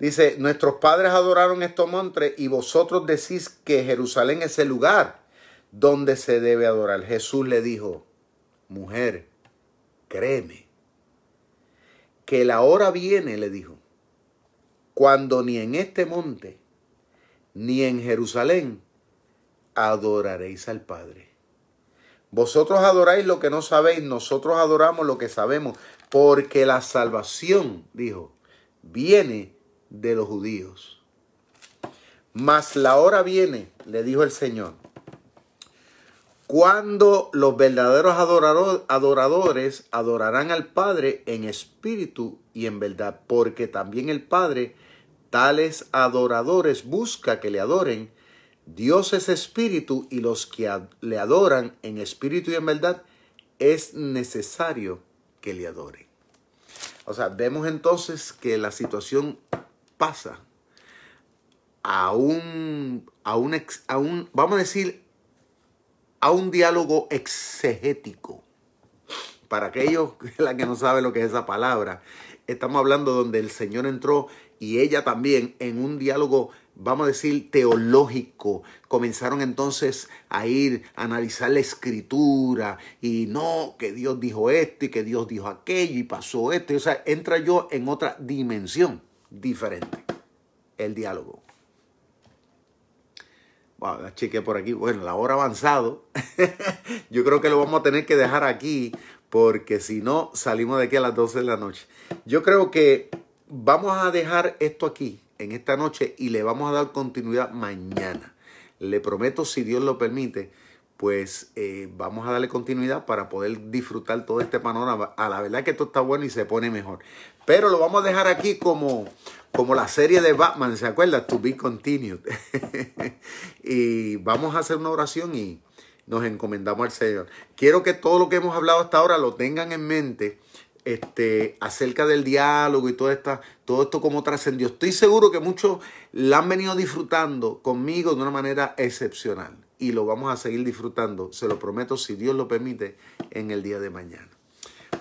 Dice, nuestros padres adoraron estos montes y vosotros decís que Jerusalén es el lugar ¿Dónde se debe adorar. Jesús le dijo, mujer, créeme, que la hora viene, le dijo, cuando ni en este monte, ni en Jerusalén, adoraréis al Padre. Vosotros adoráis lo que no sabéis, nosotros adoramos lo que sabemos, porque la salvación, dijo, viene de los judíos. Mas la hora viene, le dijo el Señor, cuando los verdaderos adoradores adorarán al Padre en espíritu y en verdad, porque también el Padre tales adoradores busca que le adoren. Dios es espíritu y los que le adoran en espíritu y en verdad es necesario que le adoren. O sea, vemos entonces que la situación pasa a un, a un, a un vamos a decir, a un diálogo exegético. Para aquellos la que no sabe lo que es esa palabra, estamos hablando donde el Señor entró y ella también en un diálogo, vamos a decir, teológico. Comenzaron entonces a ir a analizar la escritura y no, que Dios dijo esto y que Dios dijo aquello y pasó esto. O sea, entra yo en otra dimensión diferente, el diálogo. Wow, chequeé por aquí. Bueno, la hora avanzado. Yo creo que lo vamos a tener que dejar aquí porque si no salimos de aquí a las 12 de la noche. Yo creo que vamos a dejar esto aquí en esta noche y le vamos a dar continuidad mañana. Le prometo, si Dios lo permite, pues eh, vamos a darle continuidad para poder disfrutar todo este panorama. A la verdad que esto está bueno y se pone mejor. Pero lo vamos a dejar aquí como, como la serie de Batman, ¿se acuerda? To be continued. y vamos a hacer una oración y nos encomendamos al Señor. Quiero que todo lo que hemos hablado hasta ahora lo tengan en mente este, acerca del diálogo y todo, esta, todo esto como trascendió. Estoy seguro que muchos la han venido disfrutando conmigo de una manera excepcional y lo vamos a seguir disfrutando, se lo prometo, si Dios lo permite, en el día de mañana.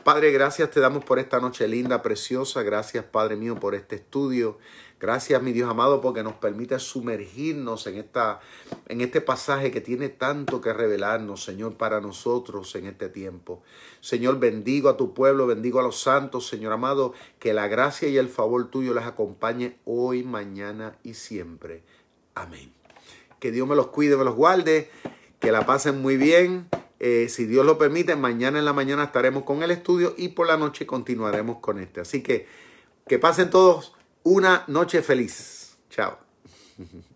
Padre, gracias te damos por esta noche linda, preciosa. Gracias, Padre mío, por este estudio. Gracias, mi Dios amado, porque nos permite sumergirnos en, esta, en este pasaje que tiene tanto que revelarnos, Señor, para nosotros en este tiempo. Señor, bendigo a tu pueblo, bendigo a los santos, Señor amado, que la gracia y el favor tuyo les acompañe hoy, mañana y siempre. Amén. Que Dios me los cuide, me los guarde, que la pasen muy bien. Eh, si Dios lo permite, mañana en la mañana estaremos con el estudio y por la noche continuaremos con este. Así que que pasen todos una noche feliz. Chao.